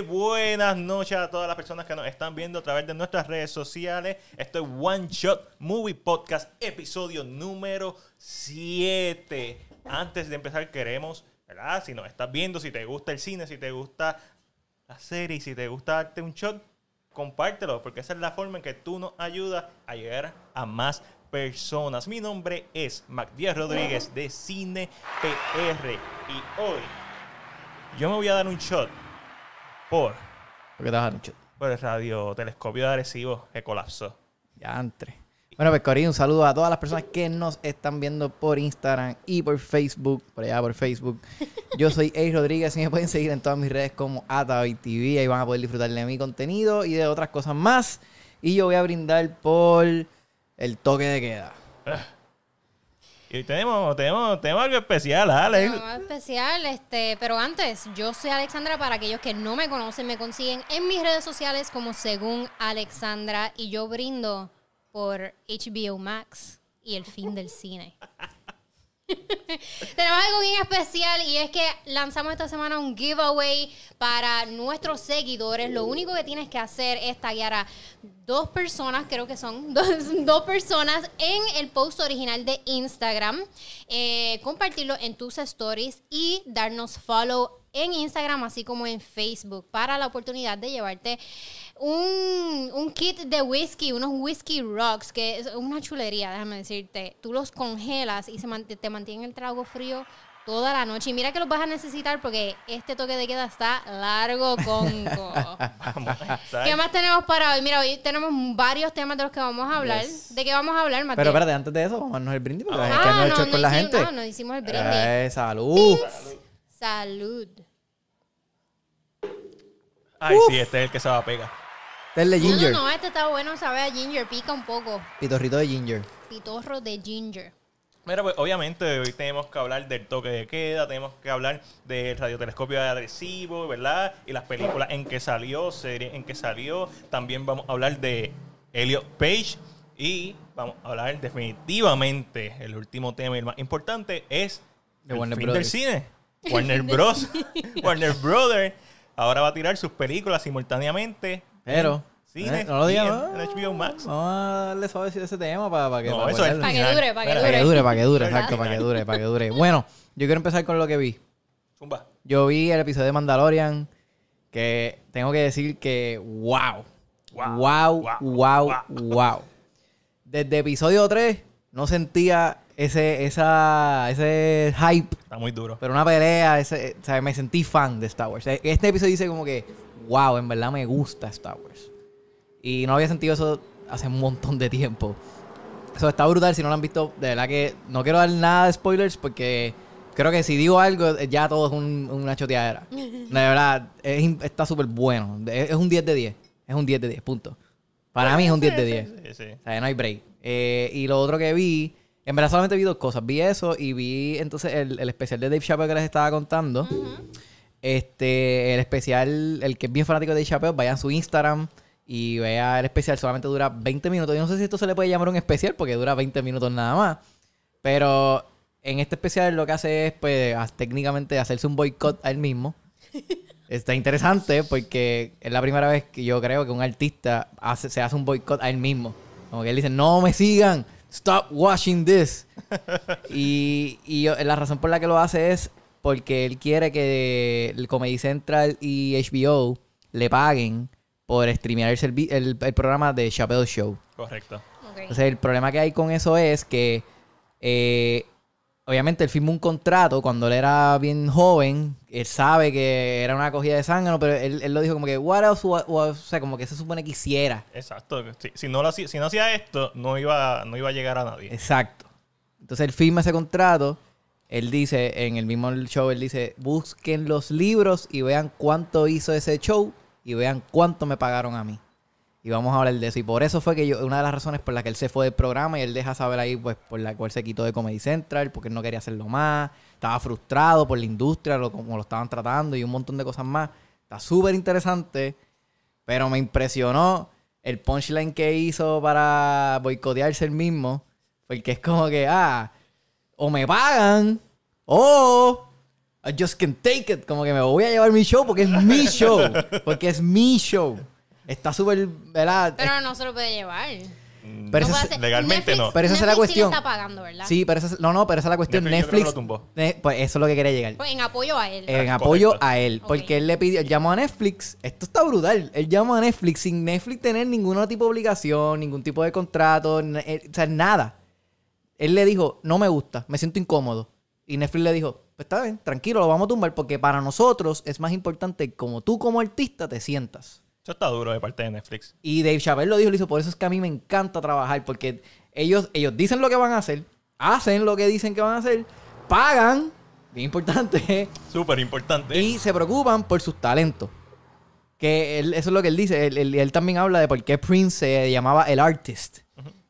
buenas noches a todas las personas que nos están viendo a través de nuestras redes sociales. Esto es One Shot Movie Podcast, episodio número 7. Antes de empezar, queremos, ¿verdad? Si nos estás viendo, si te gusta el cine, si te gusta la serie, si te gusta darte un shot, compártelo, porque esa es la forma en que tú nos ayudas a llegar a más personas. Mi nombre es Mac Díaz Rodríguez de Cine PR y hoy yo me voy a dar un shot por, ¿Por qué te vas a dar un shot? por el radiotelescopio de Arecibo que colapsó. Ya entre. Bueno, pues Corín, un saludo a todas las personas que nos están viendo por Instagram y por Facebook, por allá por Facebook. Yo soy Ey Rodríguez y me pueden seguir en todas mis redes como AtaVTV. Ahí van a poder disfrutar de mi contenido y de otras cosas más. Y yo voy a brindar por el toque de queda. Tenemos, tenemos, tenemos algo especial, Alex. No, especial, este, pero antes, yo soy Alexandra, para aquellos que no me conocen, me consiguen en mis redes sociales como según Alexandra y yo brindo por HBO Max y el fin del cine. Tenemos algo bien especial y es que lanzamos esta semana un giveaway para nuestros seguidores. Lo único que tienes que hacer es taggear a dos personas, creo que son dos, personas, en el post original de Instagram, eh, compartirlo en tus stories y darnos follow en Instagram, así como en Facebook, para la oportunidad de llevarte un, un kit de whisky, unos whisky rocks, que es una chulería, déjame decirte. Tú los congelas y se mant- te mantienen el trago frío toda la noche. Y mira que los vas a necesitar porque este toque de queda está largo, conco. ¿Qué más tenemos para hoy? Mira, hoy tenemos varios temas de los que vamos a hablar. Yes. ¿De qué vamos a hablar, Mateo? Pero espérate, antes de eso, vamos a darnos el brindis porque que Ah, darnos el no, no con la hicimos- gente. no, no hicimos el brindis. Eh, salud. Salud. Ay, sí, este es el que se va a pegar. De No, ginger. no, no, este está bueno, sabe a ginger, pica un poco. Pitorrito de ginger. Pitorro de ginger. Mira, pues obviamente hoy tenemos que hablar del toque de queda, tenemos que hablar del radiotelescopio de Arecibo, ¿verdad? Y las películas en que salió, series en que salió. También vamos a hablar de Elliot Page y vamos a hablar definitivamente, el último tema y el más importante es De el Warner fin Brothers. del cine. Warner Bros. Warner Brothers ahora va a tirar sus películas simultáneamente. Pero, Cine eh, no lo digas. en- en HBO Max. Vamos a darle suavecito a ese tema para, que No, para eso es apoyarlo. Para que dure, para que Espera, Para que dure. dure, para que dure, exacto, para que dure, para que dure. Bueno, yo quiero empezar con lo que vi. Zumba. Yo vi el episodio de Mandalorian que tengo que decir que wow. Wow, Wow, wow, wow, wow. wow. Desde episodio 3 no sentía ese, esa, ese hype, Está muy duro. pero una pelea, ese, o sea, me sentí fan de Star Wars. Este episodio dice como que, wow, en verdad me gusta Star Wars. Y no había sentido eso hace un montón de tiempo. Eso está brutal. Si no lo han visto, de verdad que no quiero dar nada de spoilers porque creo que si digo algo, ya todo es un- una choteadera. De verdad, es está súper bueno. Es, es un 10 de 10. Es un 10 de 10, punto. Para mí es un 10 de 10. Sí, sí. O sea, no hay break. Eh, y lo otro que vi, en verdad solamente vi dos cosas. Vi eso y vi entonces el, el especial de Dave Chappelle que les estaba contando. Este, el especial, el que es bien fanático de Dave Chappelle, vaya a su Instagram y vea el especial. Solamente dura 20 minutos. Yo no sé si esto se le puede llamar un especial porque dura 20 minutos nada más. Pero en este especial lo que hace es, pues, técnicamente hacerse un boicot a él mismo. Está interesante porque es la primera vez que yo creo que un artista hace- se hace un boicot a él mismo. Como que él dice, no me sigan, stop watching this. y y yo- la razón por la que lo hace es porque él quiere que el Comedy Central y HBO le paguen por streamear el, servi- el, el programa de Chappelle Show. Correcto. Ok. Entonces, el problema que hay con eso es que, eh, obviamente, él firmó un contrato cuando él era bien joven. Él sabe que era una acogida de sangre, pero él, él lo dijo como que, what else, wa- o sea, como que se supone que hiciera. Exacto. Si, si no lo si no hacía esto, no iba, no iba a llegar a nadie. Exacto. Entonces, él firma ese contrato. Él dice, en el mismo show, él dice, busquen los libros y vean cuánto hizo ese show y vean cuánto me pagaron a mí. Y vamos a hablar de eso. Y por eso fue que yo, una de las razones por la que él se fue del programa y él deja saber ahí, pues, por la cual se quitó de Comedy Central, porque él no quería hacerlo más. Estaba frustrado por la industria, lo, como lo estaban tratando y un montón de cosas más. Está súper interesante, pero me impresionó el punchline que hizo para boicotearse el mismo. Porque es como que, ah, o me pagan, o I just can't take it. Como que me voy a llevar mi show porque es mi show. Porque es mi show. Está súper, ¿verdad? Pero no se lo puede llevar. Pero No esa puede legalmente Netflix- no. Pero esa es la sí cuestión. está pagando, ¿verdad? Sí, pero esa es- no, no, pero esa es la cuestión. Netflix Netflix, lo tumbó. Ne- pues eso es lo que quería llegar. Pues en apoyo a él. en Ah, apoyo correcto. a él. Porque él le pidió, él llamó a Netflix. Esto está brutal. Él llamó a Netflix sin Netflix tener ningún tipo de obligación, ningún tipo de contrato, eh, o sea, nada. Él le dijo, no me gusta, me siento incómodo. Y Netflix le dijo, pues está bien, tranquilo, lo vamos a tumbar porque para nosotros es más importante como tú como artista te sientas. Eso está duro de parte de Netflix. Y Dave Chappelle lo dijo, le hizo, por eso es que a mí me encanta trabajar, porque ellos, ellos dicen lo que van a hacer, hacen lo que dicen que van a hacer, pagan, bien importante, Súper importante. y se preocupan por sus talentos. Que él- eso es lo que él dice. Él, él- él también habla de por qué Prince se llamaba el artist.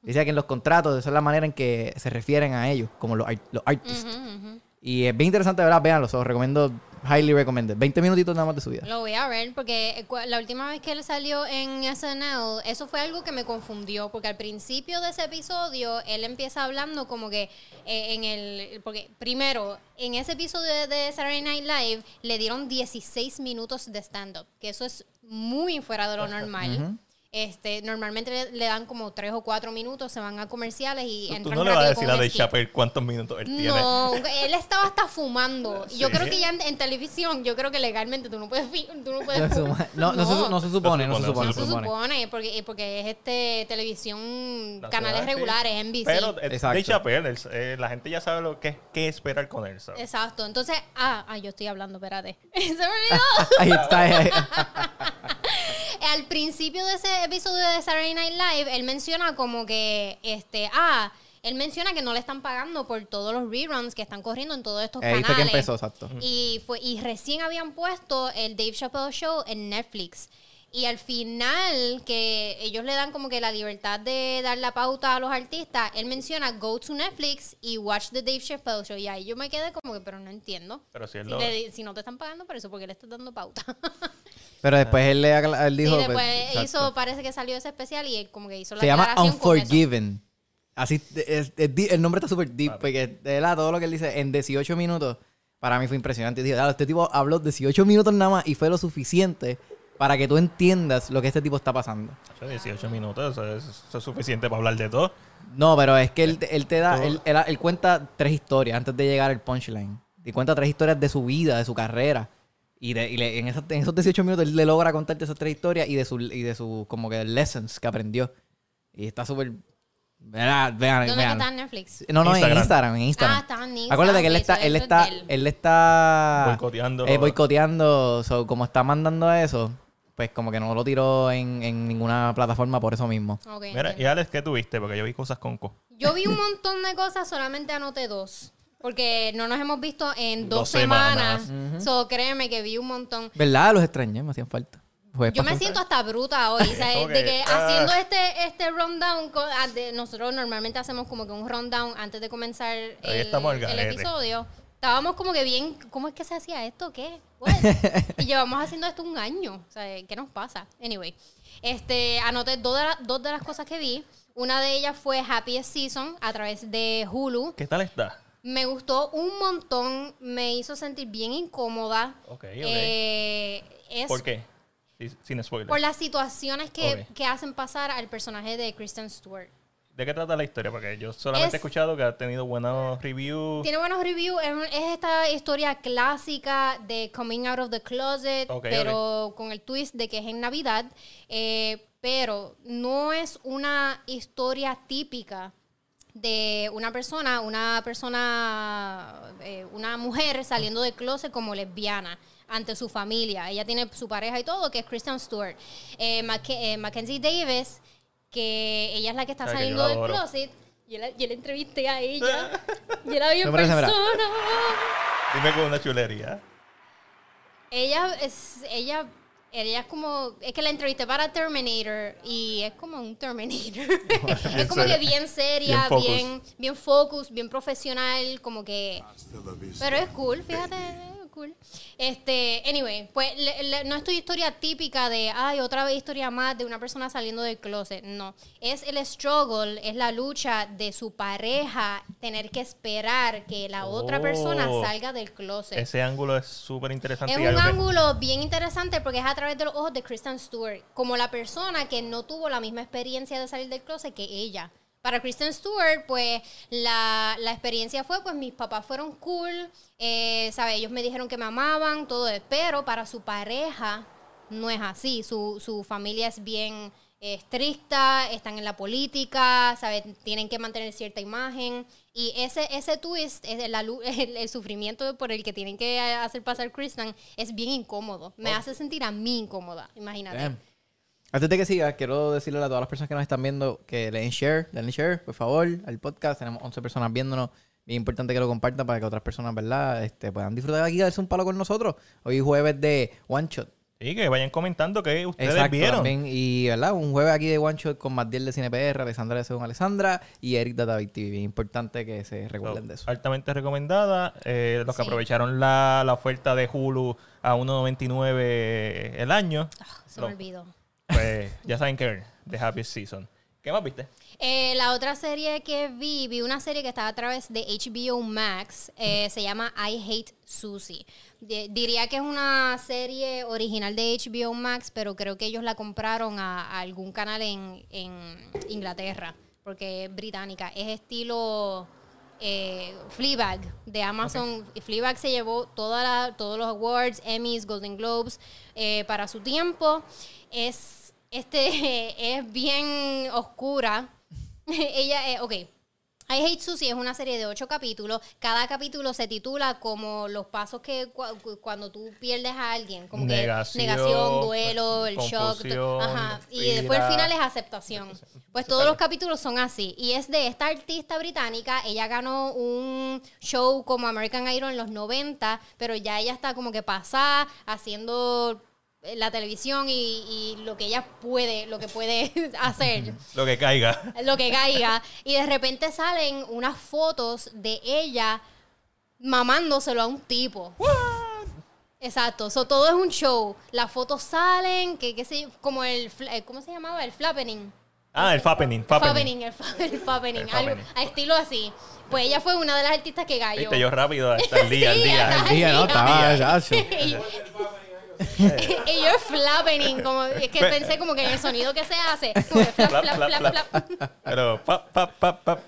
Dice que en los contratos, esa es la manera en que se refieren a ellos, como los, ar- los artists. Ujú. Y es bien interesante, ¿verdad? Véanlo, se los recomiendo, highly recommended. 20 minutitos nada más de su vida. Lo voy a ver porque cu- la última vez que él salió en SNL, eso fue algo que me confundió, porque al principio de ese episodio él empieza hablando como que eh, en el, porque primero, en ese episodio de, de Saturday Night Live le dieron 16 minutos de stand-up, que eso es muy fuera de lo normal. Este, normalmente le, le dan como 3 o 4 minutos, se van a comerciales y Tú, tú entran no le vas a decir a skit. Chappelle cuántos minutos él tiene. No, él estaba hasta fumando. Yo creo que ya en, en televisión, yo creo que legalmente tú no puedes, tú no puedes No, no, no se, no se supone, no se supone, No se se supone. porque, porque es este televisión, canales regulares, NBC. Pero eh. Dave Chappelle, eh, la gente ya sabe lo que, qué esperar con él. ¿sabes? Exacto. Entonces, ah, ah, yo estoy hablando, espérate. Se me olvidó. Ahí está. ahí- Al principio de ese episodio de Saturday Night Live, él menciona como que, este, ah, él menciona que no le están pagando por todos los reruns que están corriendo en todos estos Ahí canales. fue que empezó, exacto. Y, fue, y recién habían puesto el Dave Chappelle Show en Netflix. Y al final, que ellos le dan como que la libertad de dar la pauta a los artistas, él menciona go to Netflix y watch the Dave Chappelle Show. Y ahí yo me quedé como que, pero no entiendo. Pero si él Si, lo- le- si no te están pagando por eso, porque le estás dando pauta? Pero después él, le, él dijo... después pues, hizo, exacto. parece que salió ese especial y él como que hizo la Se llama. Unforgiven. Así, es- el nombre está súper deep, porque de verdad, todo lo que él dice en 18 minutos, para mí fue impresionante. Y dije, "Diablo, este tipo habló 18 minutos nada más y fue lo suficiente para que tú entiendas lo que este tipo está pasando. Hace 18 minutos, eso es, eso es suficiente para hablar de todo. No, pero es que él, te- él te da, él, él- él cuenta tres historias antes de llegar al punchline. Y cuenta tres historias de su vida, de su carrera. Y, de- y le- en, esos, en esos 18 minutos él le logra contarte esas tres historias y de su, y de su como que lessons que aprendió. Y está súper... Vean, vean, ¿Dónde vean. está en Netflix? No, no, Instagram. en Instagram, en Instagram. Ah, está en Instagram. Acuérdate que él está, él está, él. él está Boicoteando. eh, boicoteando, so, como está mandando eso, pues como que no lo tiró en, en ninguna plataforma por eso mismo. Ok, Mira, entiendo. y Alex, ¿qué tuviste? Porque yo vi cosas con Co. Yo vi un montón de cosas, solamente anoté dos. Porque no nos hemos visto en dos, Dos semanas. semanas. So, créeme que vi un montón. ¿Verdad? Los extrañé, me hacían falta. Yo me siento hasta bruta hoy, ¿sabes? Ok, De que ah. haciendo este, este rundown, ah, nosotros normalmente hacemos como que un rundown anantes de comenzar el, el episodio. Estábamos como que bien, ¿cómo es que se hacía esto? ¿Qué? What? y llevamos haciendo esto un año. O sea, ¿qué nos pasa? Anyway, este, anoté dos de, la- dos de las cosas que vi. Una de ellas fue Happiest Season a través de Hulu. ¿Qué tal está? Me gustó un montón, me hizo sentir bien incómoda. Ok, ok. Eh, es ¿Por qué? Sin spoiler. por las situaciones que, Ok. que hacen pasar al personaje de Kristen Stewart. ¿De qué trata la historia? Porque yo solamente Es- he escuchado que ha tenido buenos reviews. Tiene buenos reviews, es, es esta historia clásica de Coming Out of the Closet, Ok, pero con el twist de que es en Navidad. Eh, pero no es una historia típica de una persona, una persona, eh, una mujer saliendo del closet como lesbiana ante su familia. Ella tiene su pareja y todo, que es Kristen Stewart. Eh, eh, Mackenzie Davis, que ella es la que está saliendo del closet. Yo la, yo la entrevisté a ella. yo la vi en persona. Dime con una chulería. Ella es, ella, ella es como, es que la entrevisté para Terminator y es como un Terminator. es como que bien seria, Bien focus. bien, bien focus, bien profesional, como que, pero es cool, fíjate, cool. Este, anyway, pues le- le- no es tu historia típica de, ay, otra vez historia más de una persona saliendo del closet. No. Es el struggle, es la lucha de su pareja tener que esperar que la otra persona Oh. salga del closet. Ese ángulo es súper interesante. Es un que- ángulo bien interesante porque es a través de los ojos de Kristen Stewart, como la persona que no tuvo la misma experiencia de salir del closet que ella. Para Kristen Stewart, pues la, la experiencia fue, pues mis papás fueron cool, eh, ¿sabe? Ellos me dijeron que me amaban, todo eso, pero para su pareja no es así. Su, su familia es bien eh, estricta, están en la política, ¿sabe? Tienen que mantener cierta imagen. Y ese, ese twist, lu- el, el sufrimiento por el que tienen que hacer pasar Kristen, es bien incómodo. Me hace sentir a mí incómoda, imagínate. Damn. Antes de que siga, quiero decirle a todas las personas que nos están viendo que le den share, denle share, por favor, al podcast. Tenemos 11 personas viéndonos. Bien importante que lo compartan para que otras personas, ¿verdad? Este, puedan disfrutar aquí y darse un palo con nosotros. Hoy es jueves de One Shot. Y que vayan comentando que ustedes Exacto, vieron. también. Y, ¿verdad? Un jueves aquí de One Shot con Matiel de CinePR, Alessandra de Según Alessandra y Eric de David TV. Bien importante que se recuerden de eso. Altamente recomendada. Eh, los que Sí. aprovecharon la, la oferta de Hulu a 1.99 el año. Ah, se lo- me olvidó. Pues ya saben que The Happiest Season. ¿Qué más viste? Eh, la otra serie que vi, vi una serie que estaba a través de HBO Max, eh, se llama I Hate Susie. Di- diría que es una serie original de HBO Max, pero creo que ellos la compraron a, a algún canal en, en Inglaterra, porque es británica. Es estilo eh, Fleabag de Amazon. Fleabag se llevó toda la- todos los awards, Emmys, Golden Globes eh, para su tiempo. Es, este, es bien oscura. Ella, eh, ok. I Hate Susie es una serie de ocho capítulos. Cada capítulo se titula como los pasos que cu- cu- cuando tú pierdes a alguien. Como Negación, que negación, duelo, el shock. Ajá. Y ira. después el final es aceptación. Pues todos los capítulos son así. Y es de esta artista británica. Ella ganó un show como American Idol en los 90, pero ya ella está como que pasada haciendo la televisión y, y lo que ella puede, lo que puede hacer Lo que caiga. lo que caiga. Y de repente salen unas fotos de ella mamándoselo a un tipo. Exacto, so, todo es un show. Las fotos salen, que, sé yo, como el, eh, ¿cómo se llamaba? El flappening. Ah, el Fappening. Fappening. Fappening, el, fa- el fappening, El a estilo así. Pues ella fue una de las artistas que gallo. Viste, yo rápido hasta el día, Sí, al día. hasta- El día, ¿no? Estaba, Día. y, yo flappening, como, es que pensé como que en el sonido que se hace, como que flap, flap, flap. flap. Pero, pap, pap, pap, pap.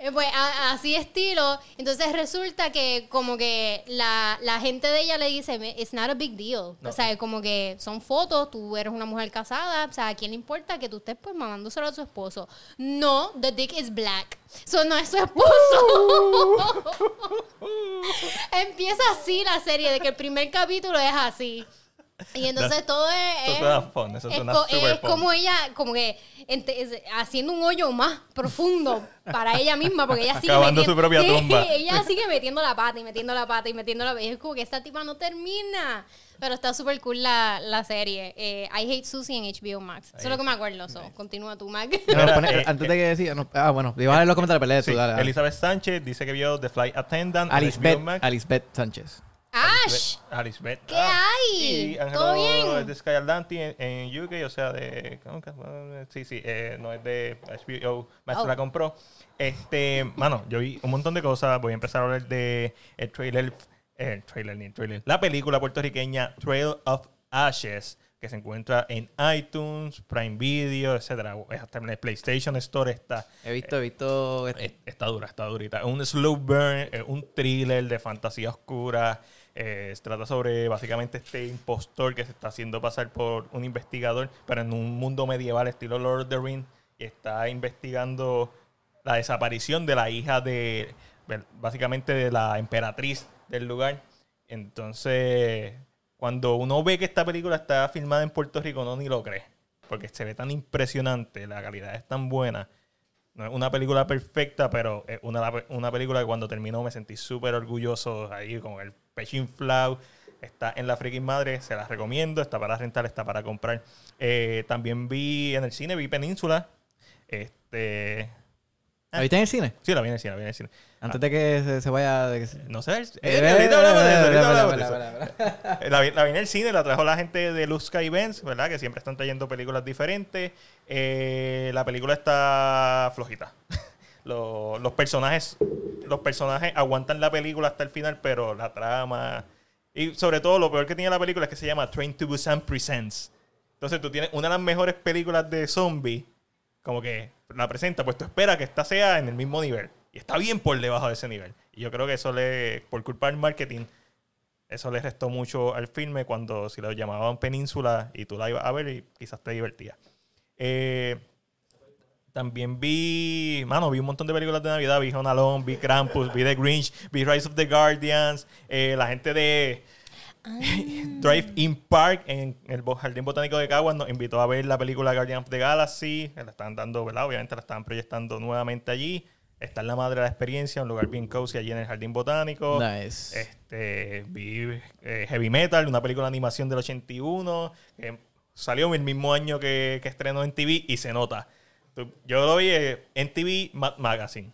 Eh, Pues a- así estilo. Entonces resulta que como que la, la gente de ella le dice, "Me- it's not a big deal. No. O sea, como que son fotos, tú eres una mujer casada, o sea, ¿a quién le importa que tú estés pues mamándoselo a su esposo? No, the dick is black. So no es su esposo. Empieza así la serie, de que el primer capítulo es así. Y entonces todo es... Eso es- suena fun, eso es, suena co- super es fun. como ella, como que ente- es- haciendo un hoyo más profundo para ella misma, porque ella sigue Acabando metiendo- su propia tumba. ella sigue metiendo la pata y metiendo la pata y metiendo la pata. Y es como que esta tipa no termina. Pero está súper cool la, la serie. Eh, I Hate Susie en HBO Max. Eso es lo que me acuerdo. so, Continúa tú, Mac. No, Mira, pone- eh, antes de que decía, no, ah, bueno, iba a leer los comentarios, pero Sí, dale, dale. Elizabeth Sánchez dice que vio The Flight Attendant. en Alisbeth, HBO Max. Sánchez. ¡Ash! Alisbeth. ¿Qué Ah, hay? Y ¿Todo Angelo bien? es de Sky Atlantic en, en UK, o sea, de. Sí, sí, eh, no es de HBO, Max Oh. la compró. Este, mano, yo vi un montón de cosas. Voy a empezar a hablar de el trailer, eh, el trailer, ni el trailer. La película puertorriqueña Trail of Ashes, que se encuentra en iTunes, Prime Video, etcétera. Hasta en el PlayStation Store está. He visto, he visto. Es- Está dura, está durita. Es un slow burn, es un thriller de fantasía oscura. Eh, trata sobre básicamente este impostor que se está haciendo pasar por un investigador, pero en un mundo medieval estilo Lord of the Rings. Y está investigando la desaparición de la hija de, básicamente de la emperatriz del lugar. Entonces, cuando uno ve que esta película está filmada en Puerto Rico, uno ni lo cree. Porque se ve tan impresionante, la calidad es tan buena. No es una película perfecta, pero es una, una película que cuando terminó me sentí súper orgulloso ahí con el pecho inflado. Está en la freaking madre, se la recomiendo. Está para rentar, está para comprar. Eh, también vi en el cine, vi Península. Este. ¿La viste en el cine? Sí, la vi en el cine, la vi en el cine. Antes de que se, se vaya... De que se- No sé. Eh, ahorita hablamos de eso, ahorita espera, hablamos de espera, eso. espera, espera. La vi, la vi en el cine, la trajo la gente de Luz Sky Events, ¿verdad? Que siempre están trayendo películas diferentes. Eh, la película está flojita. Los, los personajes los personajes aguantan la película hasta el final, pero la trama... Y sobre todo, lo peor que tiene la película es que se llama Train to Busan Presents. Entonces tú tienes una de las mejores películas de zombie, como que la presenta, pues tú esperas que esta sea en el mismo nivel. Y está bien por debajo de ese nivel. Y yo creo que eso le, por culpa del marketing, eso le restó mucho al filme cuando si lo llamaban Península y tú la ibas a ver y quizás te divertía. Eh, también vi, mano, vi un montón de películas de Navidad. Vi Home Alone, vi Krampus, vi The Grinch, vi Rise of the Guardians. eh, la gente de Drive In Park en el Jardín Botánico de Caguas nos invitó a ver la película Guardian of the Galaxy. La están dando, ¿verdad? Obviamente la están proyectando nuevamente allí. Está en la madre de la experiencia, un lugar bien cozy allí en el Jardín Botánico. Nice. Este, vi eh, Heavy Metal, una película de animación del 81, que salió el mismo año que, que estrenó en TV y se nota. Yo lo vi eh, en TV Mad Magazine.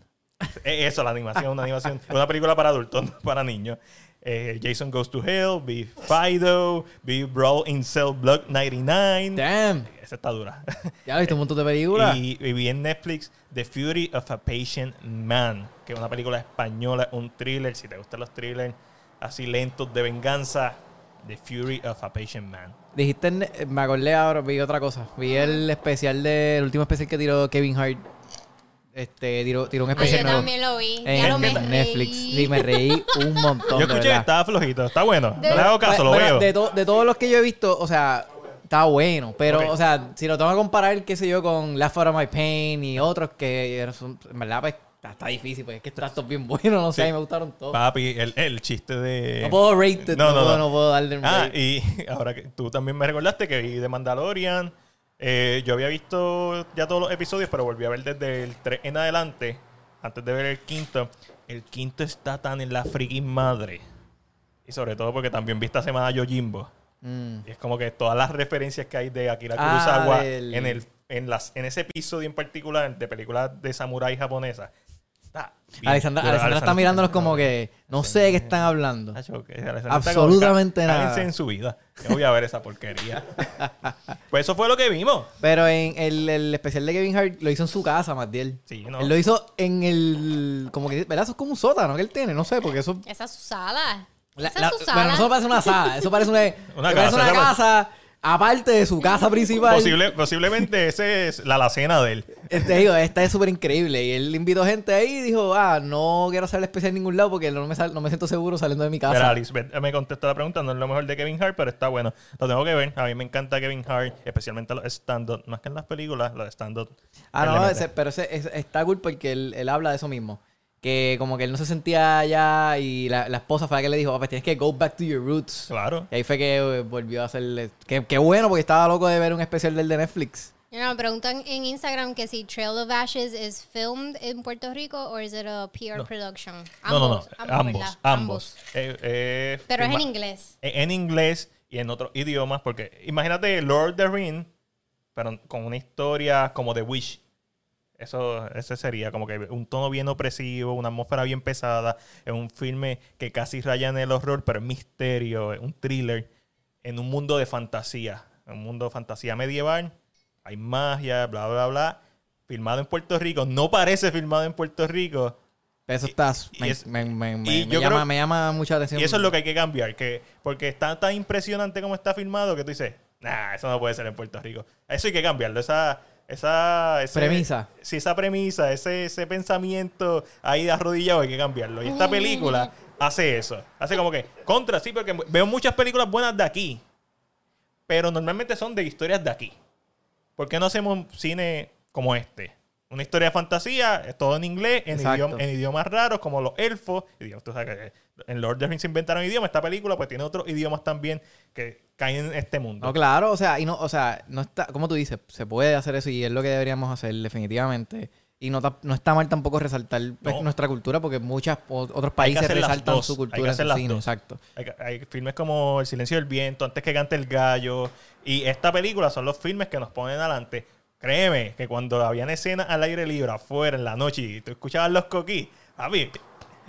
Eh, Eso, la animación, una animación, una película para adultos, no para niños. Eh, Jason Goes to Hell, vi Fido, vi Brawl in Cell Block 99. Damn. Esa está dura. Ya viste un montón de películas. Y, y vi en Netflix The Fury of a Patient Man, que es una película española, un thriller. Si te gustan los thrillers así lentos de venganza, The Fury of a Patient Man. Dijiste, me acordé ahora, vi otra cosa. Vi el especial de, el último especial que tiró Kevin Hart. Este, tiró, tiró un Ah, especial yo nuevo. también lo vi. En, ya lo en me Netflix. reí. Sí, me reí un montón. Yo escuché que estaba flojito, está bueno. De- No le hago caso, lo Bueno, veo. De, to- de todos los que yo he visto, o sea, está bueno. Pero, o sea, si lo tengo que comparar, qué sé yo, con Laugh Out of My Pain y otros que son, en verdad, pues, está, está difícil. Pues es que está todo bien bueno, no sé, Sí. a mí me gustaron todos. Papi, el, el chiste de. No puedo rate it, no, puedo, no puedo darle un Ah, rate. y ahora que tú también me recordaste que vi The Mandalorian. Eh, yo había visto ya todos los episodios, pero volví a ver desde el 3 en adelante, antes de ver el quinto. El quinto está tan en la freaking madre. Y sobre todo porque también vi esta semana Yojimbo. Mm. Y es como que todas las referencias que hay de Akira Ah, Kurosawa del- en, el, en, las, en ese episodio en particular de películas de samurái japonesa. Está bien Alexandra, está mirándolos como que no sé de qué están hablando. Está Absolutamente "Cá- nada". en su vida. Yo voy a ver esa porquería. pues eso fue lo que vimos. Pero en el, el especial de Kevin Hart lo hizo en su casa, Matiel. Sí, ¿no? Él lo hizo en el. Como que. ¿Verdad? Eso es como un sótano que él tiene. No sé, porque eso. Esa es su sala. la- Esa la- es su bueno, eso parece una sala. Eso parece una, Una que parece casa, una casa. Aparte de su casa principal. Posible- posiblemente ese es la alacena de él. Este, digo, esta es súper increíble. Y él invitó gente ahí y dijo: Ah, no quiero hacer el especial en ningún lado porque no me, sal- no me siento seguro saliendo de mi casa. Pero Lisbeth me contestó la pregunta, no es lo mejor de Kevin Hart, pero está bueno. Lo tengo que ver. A mí me encanta Kevin Hart, especialmente los stand-up. Más que en las películas, los stand-up. Ah, no, ese- pero ese, ese- está cool porque él, él habla de eso mismo. Que como que él no se sentía allá y la, la esposa fue la que le dijo, "Oh, pues tienes que go back to your roots. Claro. Y ahí fue que eh, volvió a hacer... Que, que bueno, porque estaba loco de ver un especial del de Netflix. Mira, me preguntan en Instagram que si Trail of Ashes es filmed en Puerto Rico o es it a PR production. no, no, no. Ambos. Ambos. Eh, eh, Pero es en inglés. en en inglés y en otros idiomas, porque imagínate Lord of the Ring, pero con una historia como The Wish. Eso, ese sería como que un tono bien opresivo, una atmósfera bien pesada. Es un filme que casi raya en el horror, pero es misterio, es un thriller en un mundo de fantasía. Un mundo de fantasía medieval. Hay magia, bla, bla, bla. Filmado en Puerto Rico. No parece filmado en Puerto Rico. Eso está... y me, es- me- me- me- y me yo llama, creo- me llama mucha atención. Y eso es lo que hay que cambiar, que porque está tan impresionante como está filmado que tú dices, nah, eso no puede ser en Puerto Rico. Eso hay que cambiarlo, esa, esa ese- Premisa. Sí, esa premisa, ese, ese pensamiento ahí arrodillado hay que cambiarlo. Y esta película hace eso. Hace como que, contra, sí, porque veo muchas películas buenas de aquí, pero normalmente son de historias de aquí. ¿Por qué no hacemos cine como este? Una historia de fantasía, es todo en inglés, en, idioma- en idiomas raros como los elfos. Tú sabes que en Lord of the Rings se inventaron idiomas. Esta película pues tiene otros idiomas también que caen en este mundo. No, claro, o sea, y no, o sea, no está, como tú dices, se puede hacer eso y es lo que deberíamos hacer definitivamente. Y no, no está mal tampoco resaltar pues, No. nuestra cultura porque muchos otros países resaltan su hay que cultura hacer las cine, dos. exacto. Hay, hay filmes como El silencio del viento, Antes que cante el gallo. Y esta película son los filmes que nos ponen adelante. Créeme que cuando habían escenas al aire libre, afuera, en la noche, y tú escuchabas los coquí, a mí,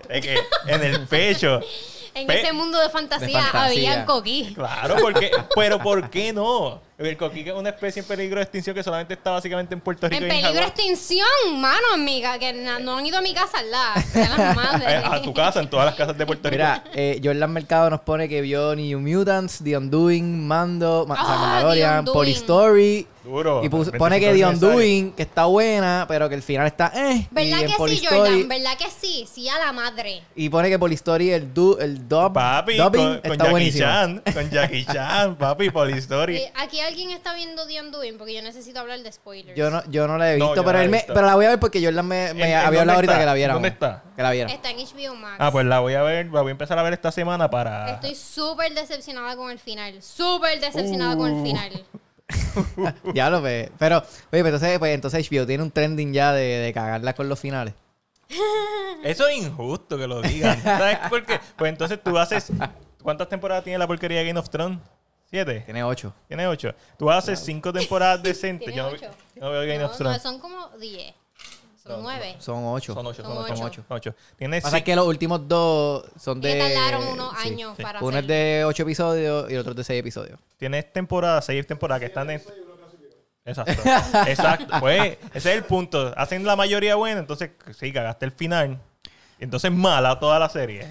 es que en el pecho. En Pe- ese mundo de fantasía, de fantasía. habían coquí. Claro, porque, pero ¿por qué no? El coquí que es una especie en peligro de extinción que solamente está básicamente en Puerto Rico En y peligro de extinción, mano, amiga, que na- no han ido a mi casa al lado. A tu casa, en todas las casas de Puerto Rico. Mira, eh, Jordan Mercado nos pone que vio New Mutants, The Undoing, Mando, Ma- o sea, Ah, Mandalorian, The Undoing. Polistory. Duro. Y puso- 25 pone que The. Undoing, que está buena, pero que el final está eh. ¿Verdad en que sí, Polistory- Jordan? ¿Verdad que sí? Sí a la madre. Y pone que Polistory, el, du, el dub, Papi, dubbing con, con está Jackie buenísimo. Chan. Con Jackie Chan, papi, Polistory. Eh, Aquí alguien está viendo The Undoing porque yo necesito hablar de spoilers. Yo no, yo no la he No, visto, yo pero, la él he me- visto. pero la voy a ver porque Jordan me, me ¿En- en había dónde hablado ahorita está? que la viéramos. ¿Dónde está? Que la viera. Está en HBO Max. Ah, pues la voy a ver, la voy a empezar a ver esta semana para... Estoy súper decepcionada con el final. Súper decepcionada con el Uh. final. ya lo ve. Pero, oye, pues entonces, pues entonces HBO tiene un trending ya de, de cagarla con los finales. Eso es injusto que lo digan. ¿Sabes por qué? Pues entonces tú haces... ¿Cuántas temporadas tiene la porquería de Game of Thrones? ¿Siete? Tiene ocho. Tiene ocho. Tú haces cinco temporadas decentes. Tiene Yo no, ocho. yo no veo Game No, of Thrones. no, son como 10. Son 9. Son ocho. Son ocho, son ocho. ocho. Son ocho. Son ocho. Tiene Pasa que los últimos dos son de. Que tardaron unos sí. años sí. para Uno es de ocho episodios y el otro es de seis episodios. Tienes temporadas, seis temporadas que están en. Exacto. Exacto. Pues ese es el punto. Hacen la mayoría buena, entonces sí, cagaste el final. Entonces mala toda la serie.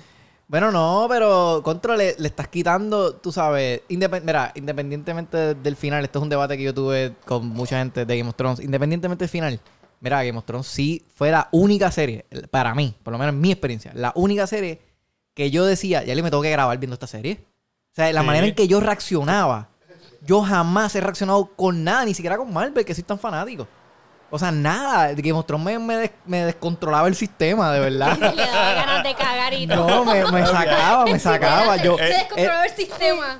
Bueno, no, pero contra le, le estás quitando, tú sabes, independ- mira, independientemente del final, esto es un debate que yo tuve con mucha gente de Game of Thrones, independientemente del final, mira, Game of Thrones sí fue la única serie, para mí, por lo menos en mi experiencia, la única serie que yo decía, ya le me tengo que grabar viendo esta serie. O sea, la Sí. manera en que yo reaccionaba, yo jamás he reaccionado con nada, ni siquiera con Marvel, que soy tan fanático. O sea, nada, Game of Thrones me, me des- me descontrolaba el sistema, de verdad. Le daba ganas de cagar y todo. No, me, me sacaba, me sacaba. Yo, Se descontroló eh, el sistema.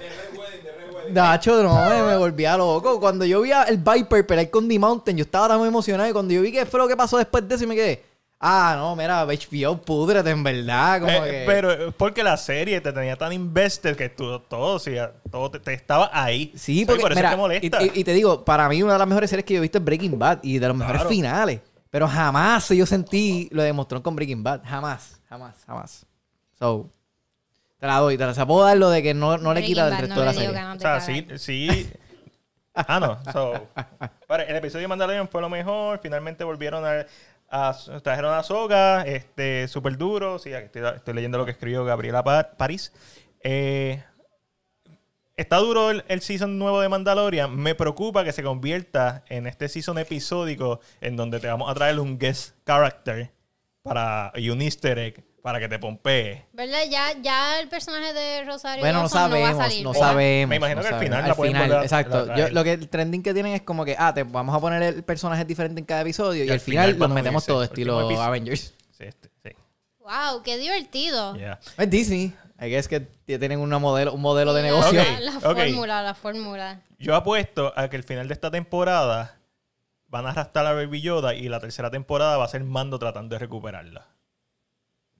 Nacho, no, me, me volvía loco. Cuando yo vi el Viper pelear con The Mountain, yo estaba tan emocionado. Y cuando yo vi qué fue lo que pasó después de eso, y me quedé. Ah, no, mira, HBO, púdrete, en verdad. Como Eh, que... Pero es porque la serie te tenía tan invested que tú, todo, sí, todo te, te estaba ahí. Sí, Sí, porque por eso mira, es que molesta. Y, y- y te digo, para mí una de las mejores series que yo he visto es Breaking Bad y de los mejores Claro. finales. Pero jamás yo sentí lo de Monstrón con Breaking Bad. Jamás, jamás, jamás. So, te la doy, te la o sea, puedo dar lo de que no, no le quita del resto Bad de la no serie. O sea, sí, sí. Ah, no. So, para, el episodio de Mandalorian fue lo mejor. Finalmente volvieron a. trajeron a Soga. Este, súper duro. Sí, estoy, leyendo lo que escribió Gabriela Pa- París. Eh, está duro el, el season nuevo de Mandalorian. Me preocupa que se convierta en este season episódico en donde te vamos a traer un guest character para, y un easter egg para que te pompee. ¿Verdad? Ya, ya el personaje de Rosario Bueno, no sabemos, no va a salir. no sabemos. Me imagino no que al final la pueden volver a- Exacto. Yo- lo que el trending que tienen es como que, ah, te vamos a poner el personaje diferente en cada episodio y, Y al al final, final los metemos todo estilo episodio. Avengers. Sí, este, sí. Wow, qué divertido. Yeah. Es Disney. I guess que tienen una modelo, un modelo de La- negocio. La, fórmula, la fórmula. Yo apuesto a que el final de esta temporada van a arrastrar a Baby Yoda y la tercera temporada va a ser Mando tratando de recuperarla.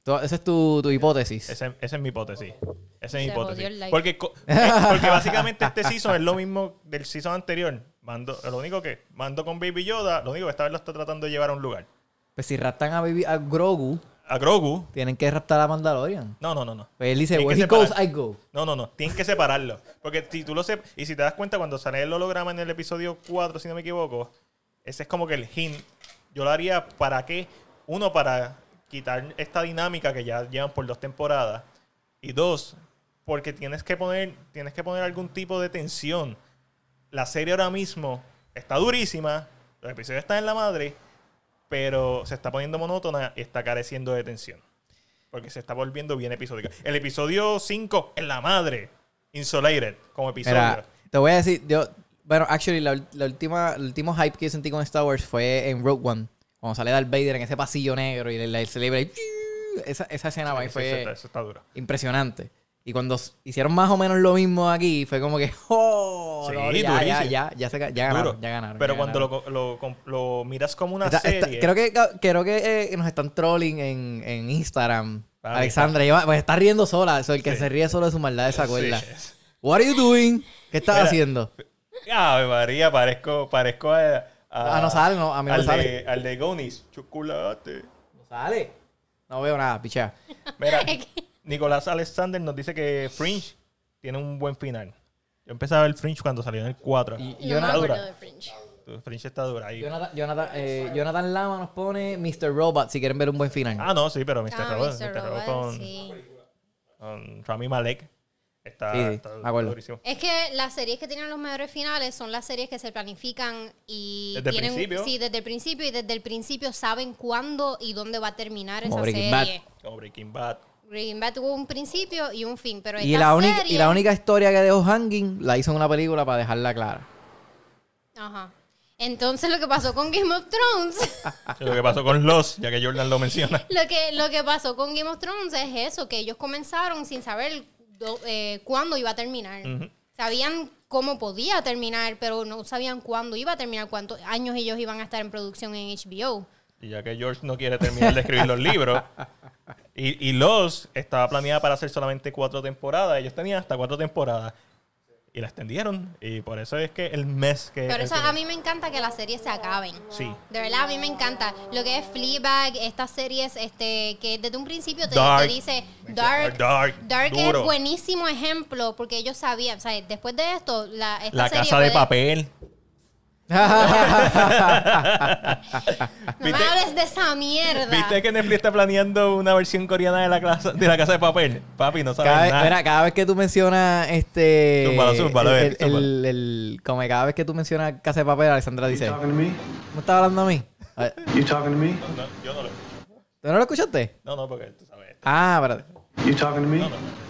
Esa es tu, tu hipótesis. Esa, esa es mi hipótesis. Esa es mi hipótesis. like. Porque, eh, porque básicamente este season es lo mismo del season anterior. Mando, lo único que Mando con Baby Yoda, lo único que esta vez lo está tratando de llevar a un lugar. Pues si raptan a, Baby- a Grogu, A Grogu. tienen que raptar a Mandalorian. No, no, no, no. Pues él dice, where he goes, separar. I go. No, no, no. Tienen que separarlo. Porque si tú lo sepas, y si te das cuenta, cuando sale el holograma en el episodio 4, si no me equivoco, ese es como que el hint. Yo lo haría para qué? Uno, para quitar esta dinámica que ya llevan por dos temporadas. Y dos, porque tienes que poner, tienes que poner algún tipo de tensión. La serie ahora mismo está durísima, los episodios están en la madre, pero se está poniendo monótona y está careciendo de tensión. Porque se está volviendo bien episódica. El episodio 5 en la madre. Insulated como episodio. Mira, te voy a decir, yo, bueno, actually, la, la última, el último hype que sentí con Star Wars fue en Rogue One. Cuando sale Darth Vader en ese pasillo negro y el celebre esa, esa escena para mí fue está impresionante. Y cuando hicieron más o menos lo mismo aquí, fue como que, ¡oh! Sí, no, ya, ya, ya, ya, se, ya ganaron, ya ganaron. Pero ya cuando ganaron. lo, lo, lo miras como una Está- está- serie. creo que, creo que eh, nos están trolling en, en Instagram. Ah, Alexandra, lleva- pues está riendo sola. Eso, el que Sí. se ríe solo de su maldad se acuerda. Sí. What are you doing? ¿Qué estás Mira, haciendo? Ave María, parezco, parezco a, Ah, no sale, no, a mí no al me sale. De, al de Goonies, chocolate. No sale. No veo nada, pichea. Mira, Nicolás Alexander nos dice que Fringe tiene un buen final. Yo empecé a ver Fringe cuando salió en el 4. Y- No me Jonathan- acuerdo dura. de Fringe. Fringe está dura ahí. Jonathan, Jonathan, eh, Jonathan Lama nos pone Mr. Robot si quieren ver un buen final. Ah, no, sí, pero Mr. Ah, Robot, Mr. Mr. Robot Robot, con, sí. con Rami Malek está, Sí, sí, está durísimo. Es que las series que tienen los mejores finales son las series que se planifican y Desde el tienen principio. sí desde el principio y desde el principio saben cuándo y dónde va a terminar Como esa Breaking serie. Como Breaking Bad. Breaking Bad tuvo un principio y un fin, pero y, la única, serie, y la única historia que dejó Hanging la hizo en una película para dejarla clara. Ajá. Entonces lo que pasó con Game of Thrones, Lo que pasó con Los, ya que Jordan lo menciona. lo que lo que pasó con Game of Thrones es eso, que ellos comenzaron sin saber do- eh, cuándo iba a terminar. Sabían cómo podía terminar, pero no sabían cuándo iba a terminar, cuántos años ellos iban a estar en producción en HBO. Y ya que George no quiere terminar de escribir los libros. Y, y Los estaba planeada para hacer solamente cuatro temporadas. Ellos tenían hasta cuatro temporadas. Y la extendieron. Y por eso es que el mes que. Pero el eso que- a mí me encanta que las series se acaben. Sí. De verdad, a mí me encanta. Lo que es Fleabag, estas series este, que desde un principio te, Dark. te dice Dark. Dark, Dark duro. es buenísimo ejemplo porque ellos sabían, o sea, después de esto, la, esta La serie casa de papel. No me hables de esa mierda. ¿Viste que Netflix está planeando una versión coreana de la, casa, de la casa de papel? Papi, no sabes Cada vez, nada. mira, cada vez que tú mencionas este. Zúmbalo, zúmbalo, el, el- el- el- como que cada vez que tú mencionas Casa de Papel, Alexandra dice: talking to me? ¿Me estás hablando a mí? A You talking to me? No, yo no lo escucho. ¿Tú no lo escuchaste? No, no, porque tú sabes. Ah, espérate. You talking to me? No, no, no.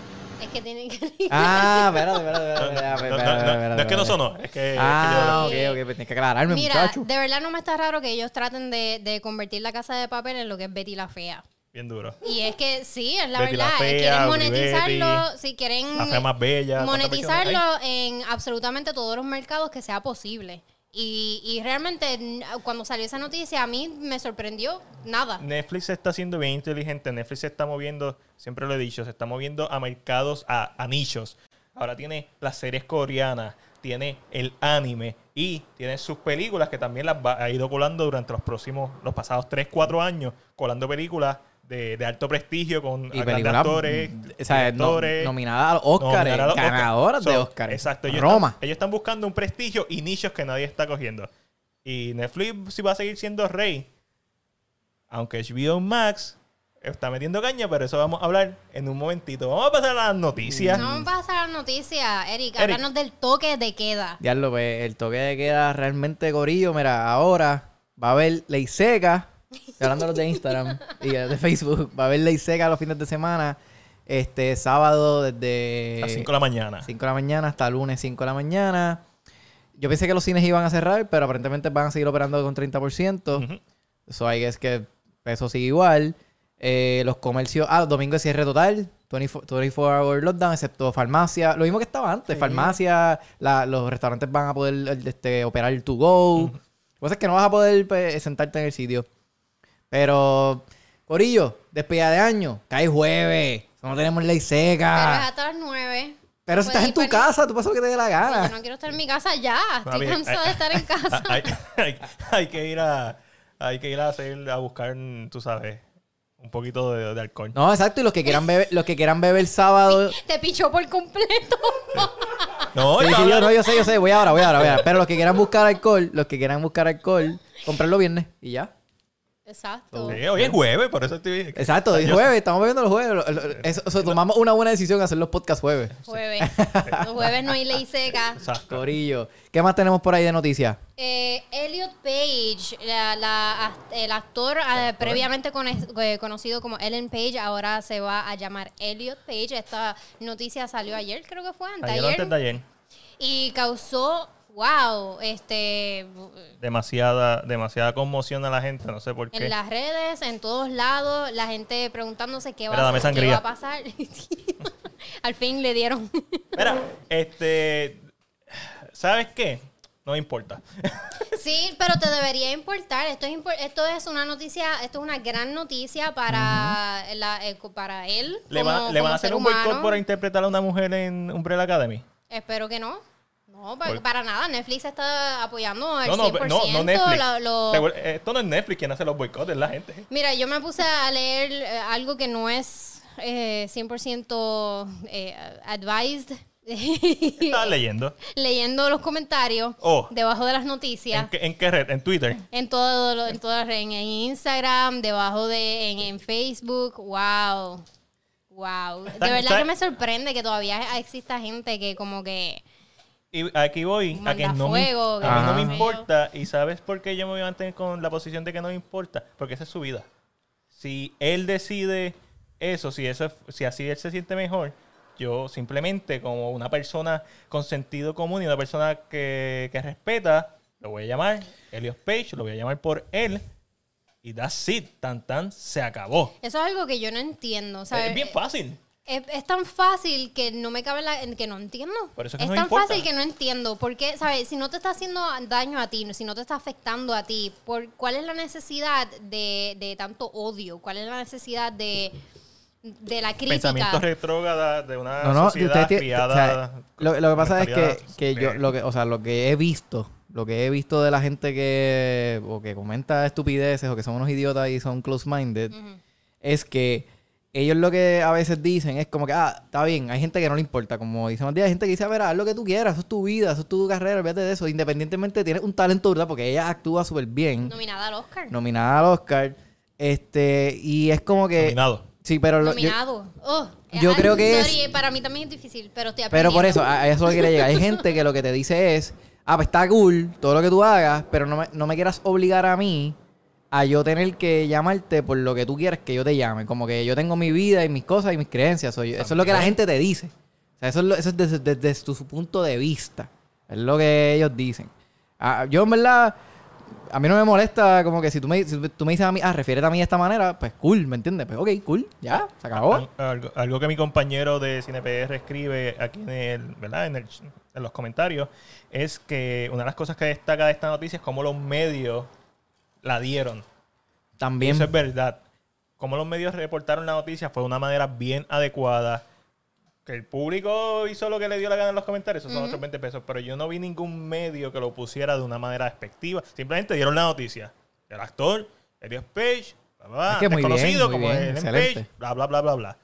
Es que tienen que. Ah, espérate, espérate, No, espérate. no, es que no sonó, es que. Ah, es que yo- ok, ok, pues tienes que aclararme, Mira, muchacho. de verdad no me está raro que ellos traten de, de convertir la casa de papel en lo que es Betty la Fea. bien duro. Y es que sí, es la Betty la verdad. Fea, quieren monetizarlo, Betty, si quieren La fea más bella. ¿cuántas versiones monetizarlo en absolutamente todos los mercados que sea posible. Y, y realmente cuando salió esa noticia a mí me sorprendió nada. Netflix está siendo bien inteligente. Netflix se está moviendo, siempre lo he dicho, se está moviendo a mercados, a, a nichos. Ahora tiene las series coreanas, tiene el anime y tiene sus películas que también las ha ido colando durante los próximos, los pasados 3, 4 años, colando películas de, de alto prestigio con Y películas, actores, mm, o sea, no- directores, nominada a los Oscars, los Oscar. ganadoras de So, Oscars. Exacto. Ellos Roma. Están, ellos están buscando un prestigio y nichos que nadie está cogiendo. Y Netflix sí va a seguir siendo rey. Aunque HBO Max está metiendo caña, pero eso vamos a hablar en un momentito. Vamos a pasar a las noticias. No vamos a pasar a la noticia, Eric. Eric. Háblanos del toque de queda. Diablo, pues el toque de queda realmente gorillo. Mira, ahora va a haber ley seca. Estoy hablando de los de Instagram y de Facebook. Va a haber ley seca los fines de semana. Este sábado desde A las 5 de la mañana. 5 de la mañana hasta lunes 5 de la mañana. Yo pensé que los cines iban a cerrar, pero aparentemente van a seguir operando con 30%. Ujú. So, I guess que eso sigue igual. Eh, los comercios... Ah, los domingos de cierre total. 24, 24 hour lockdown, excepto farmacia. Lo mismo que estaba antes. Farmacia, la- los restaurantes van a poder este, operar el to go. Lo que pasa es que no vas a poder pues, sentarte en el sitio. Pero, Corillo, despedida de año. Cae jueves. No tenemos ley Pero es seca. hasta las 9. Pero si estás en tu casa, tú pasas lo que te dé la Yo gana. no quiero estar en mi casa ya. Estoy Papi, cansada hay- de estar en casa. hay, hay- hay que ir a hay que ir a hacer a buscar, tú sabes, un poquito de, de alcohol. No, exacto. Y los que quieran beber, los que quieran beber sábado. Te pichó por completo. No, Sí, está sí, yo, no, yo sé, yo sé. Voy ahora, voy ahora, voy ahora. Pero los que quieran buscar alcohol, los que quieran buscar alcohol, comprarlo viernes y ya. Exacto. Sí, hoy es jueves, por eso estoy. Exacto, es Yo- jueves, estamos bebiendo los jueves. Eso, eso, tomamos una buena decisión hacer los podcasts jueves. Jueves. Los jueves no hay ley seca. Exacto. Corillo. ¿Qué más tenemos por ahí de noticias? Eh, Elliot Page, la- la- el actor eh, previamente eh, conocido como Ellen Page, ahora se va a llamar Elliot Page. Esta noticia salió ayer, creo que fue antes Ayer o antes de ayer. Y causó, wow, este, Demasiada, demasiada conmoción a la gente, no sé por qué. en las redes, en todos lados, la gente preguntándose qué va, a, qué va a pasar. Al fin le dieron. Mira, este. ¿Sabes qué? No me importa. Sí, pero te debería importar. Esto es, esto es una noticia, esto es una gran noticia para, la- eh, para él. ¿Le, va- como- ¿le van a hacer un boicot por interpretar a una mujer en Umbrella Academy? Espero que no. No, Por- para nada. Netflix está apoyando al No, no, 100%. no, no Netflix. la- lo- Recuerda, Esto no es Netflix quien hace los boicots, es la gente. Mira, yo me puse a leer eh, algo que no es eh, 100% eh, advised. Estaba leyendo. Leyendo los comentarios Oh. debajo de las ¿En noticias. qué, en qué red? ¿En Twitter? En todo, lo- en todas las redes, en Instagram, debajo de, en, en Facebook, wow, wow. De verdad que me sorprende que todavía exista gente que como que Y aquí voy a que no, me, fuego, a mí no me importa. ¿Y sabes por qué yo me voy a mantener con la posición de que no me importa? Porque esa es su vida. Si él decide eso, si, eso, es- si así él se siente mejor, yo simplemente como una persona con sentido común y una persona que, que respeta, lo voy a llamar Elios Page, lo voy a llamar por él. Y that's it. Tan tan se acabó. eso es algo que yo no entiendo, ¿sabes? Es bien fácil. Es, es tan fácil que no me cabe la, que no entiendo. Por eso es que es no me tan importa. fácil que no entiendo. Porque, ¿sabes? Si no te está haciendo daño a ti, si no te está afectando a ti, ¿por ¿cuál es la necesidad de, de tanto odio? ¿Cuál es la necesidad de, de la crítica? Pensamiento retrógrada de una No, no, y sociedad criada. o sea, lo, lo que pasa es que, que yo, lo que, o sea, lo que he visto, lo que he visto de la gente que, o que comenta estupideces o que son unos idiotas y son close-minded, es que ellos lo que a veces dicen es como que, ah, está bien, hay gente que no le importa, como dice Matías, hay gente que dice, a ver, haz lo que tú quieras, eso es tu vida, eso es tu carrera, olvídate de eso, independientemente tienes un talento, ¿verdad? Porque ella actúa súper bien, Nominada al Oscar. nominada al Oscar, este, y es como que... Nominado. Sí, pero... lo- yo- Nominado. Oh, yo ah, creo que sorry, es- para mí también es difícil, pero estoy Pero por eso, a eso quiere llegar. Hay gente que lo que te dice es, ah, pues está cool todo lo que tú hagas, pero no me, no me quieras obligar a mí a yo tener que llamarte por lo que tú quieres que yo te llame. Como que yo tengo mi vida y mis cosas y mis creencias. Soy- eso es lo que la gente te dice. O sea, eso es, lo- eso es desde, desde tu punto de vista. Es lo que ellos dicen. Ah, yo en verdad, a mí no me molesta como que si tú me, si tú me dices a mí, ah, refiérete a mí de esta manera, pues cool, ¿me entiendes? Pues ok, cool, ya, se acabó. Al- Algo, algo que mi compañero de CinePR escribe aquí en, el, ¿verdad? En, el- en los comentarios es que una de las cosas que destaca de esta noticia es cómo los medios la dieron. Y También. eso es verdad. Cómo los medios reportaron la noticia fue de una manera bien adecuada. Que el público hizo lo que le dio la gana en los comentarios, esos son otros 20 pesos. Pero yo no vi ningún medio que lo pusiera de una manera despectiva. Simplemente dieron la noticia. El actor, Elias Page, bla, bla, bla, Es que muy bien, desconocido muy como bien. Page, bla, bla, bla, bla, bla.